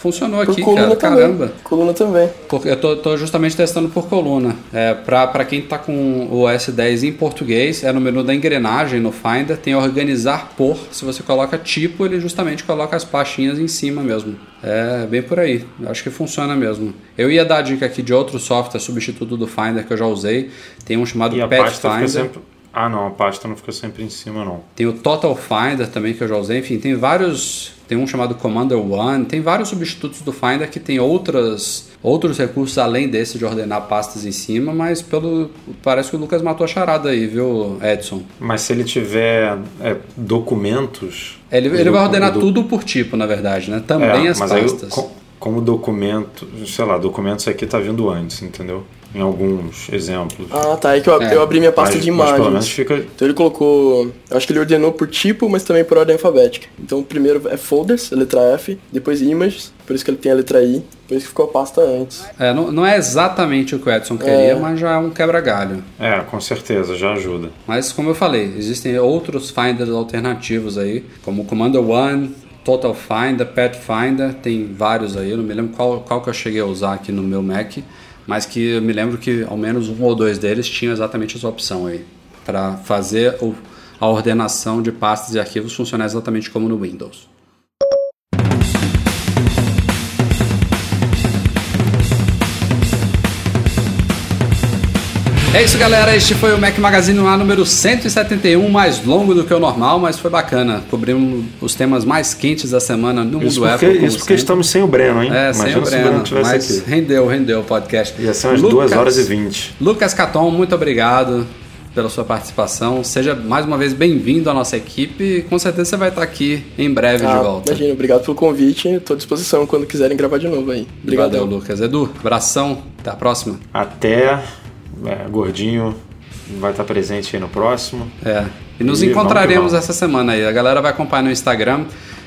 funcionou Por aqui, coluna cara. também. Caramba. Coluna também. Porque eu tô, tô justamente testando por coluna. É, pra, pra quem tá com o S10 em português, é no menu da engrenagem no Finder, tem organizar por. Se você coloca tipo, ele justamente coloca as pastinhas em cima mesmo. É bem por aí. Acho que funciona mesmo. Eu ia dar a dica aqui de outro software substituto do Finder que eu já usei. Tem um chamado e Pathfinder. Ah, não, a pasta não fica sempre em cima, não. Tem o Total Finder também que eu já usei. Enfim, tem vários. Tem um chamado Commander One. Tem vários substitutos do Finder que tem outras, outros recursos além desse de ordenar pastas em cima. Mas pelo parece que o Lucas matou a charada aí, viu, Edson? Mas se ele tiver é, documentos. Ele, ele vai ordenar do- tudo por tipo, na verdade, né? Também É, as aí, pastas. co- como documento, sei lá, documentos aqui tá vindo antes, entendeu? Em alguns exemplos. Ah, tá. É que eu, É. eu abri minha pasta mas, de mas pelo menos imagens. fica. Então ele colocou. Eu acho que ele ordenou por tipo, mas também por ordem alfabética. Então primeiro é folders, a letra F, depois images, por isso que ele tem a letra I, por isso que ficou a pasta antes. É, não, não é exatamente o que o Edson queria, mas já é um quebra-galho. É, com certeza, já ajuda. Mas como eu falei, existem outros finders alternativos aí, como o Commander One, Total Finder, Pathfinder, tem vários aí, eu não me lembro qual, qual que eu cheguei a usar aqui no meu Mac, mas que eu me lembro que ao menos um ou dois deles tinham exatamente essa opção aí, para fazer o- a ordenação de pastas e arquivos funcionar exatamente como no Windows. É isso, galera. Este foi o Mac Magazine lá número 171, mais longo do que o normal, mas foi bacana. Cobrimos os temas mais quentes da semana no Isso mundo porque, Apple. isso porque sempre. estamos sem o Breno, hein? É, sem Imagina o se o Breno, Breno estivesse mas aqui. rendeu, rendeu o podcast. Ia ser umas Lucas- 2 horas e 20. Lucas Caton, muito obrigado pela sua participação. Seja mais uma vez bem-vindo à nossa equipe. Com certeza você vai estar aqui em breve de Ah, volta. imagina, obrigado pelo convite. Estou à disposição quando quiserem gravar de novo aí. Obrigado. Valeu, Lucas. Edu, abração. Até a próxima. Até. É, gordinho vai estar presente aí no próximo. É. E nos E encontraremos vamos. essa semana aí. A galera vai acompanhar no Instagram.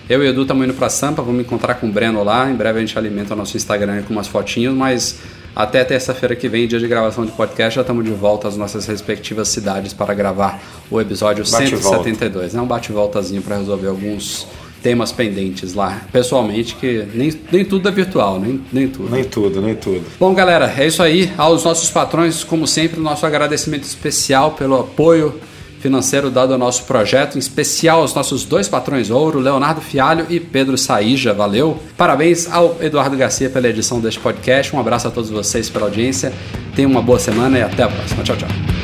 Eu e o Edu estamos indo pra Sampa, vamos encontrar com o Breno lá. Em breve a gente alimenta o nosso Instagram com umas fotinhos, mas até terça-feira que vem, dia de gravação de podcast, já estamos de volta às nossas respectivas cidades para gravar o episódio Bate e 172. É um bate-voltazinho para resolver alguns temas pendentes lá, pessoalmente, que nem, nem tudo é virtual, nem, nem tudo. Nem tudo, nem tudo. Bom, galera, é isso aí. Aos nossos patrões, como sempre, nosso agradecimento especial pelo apoio financeiro dado ao nosso projeto, em especial aos nossos dois patrões ouro, Leonardo Fialho e Pedro Saíja. Valeu. Parabéns ao Eduardo Garcia pela edição deste podcast. Um abraço a todos vocês pela audiência. Tenham uma boa semana e até a próxima. Tchau, tchau.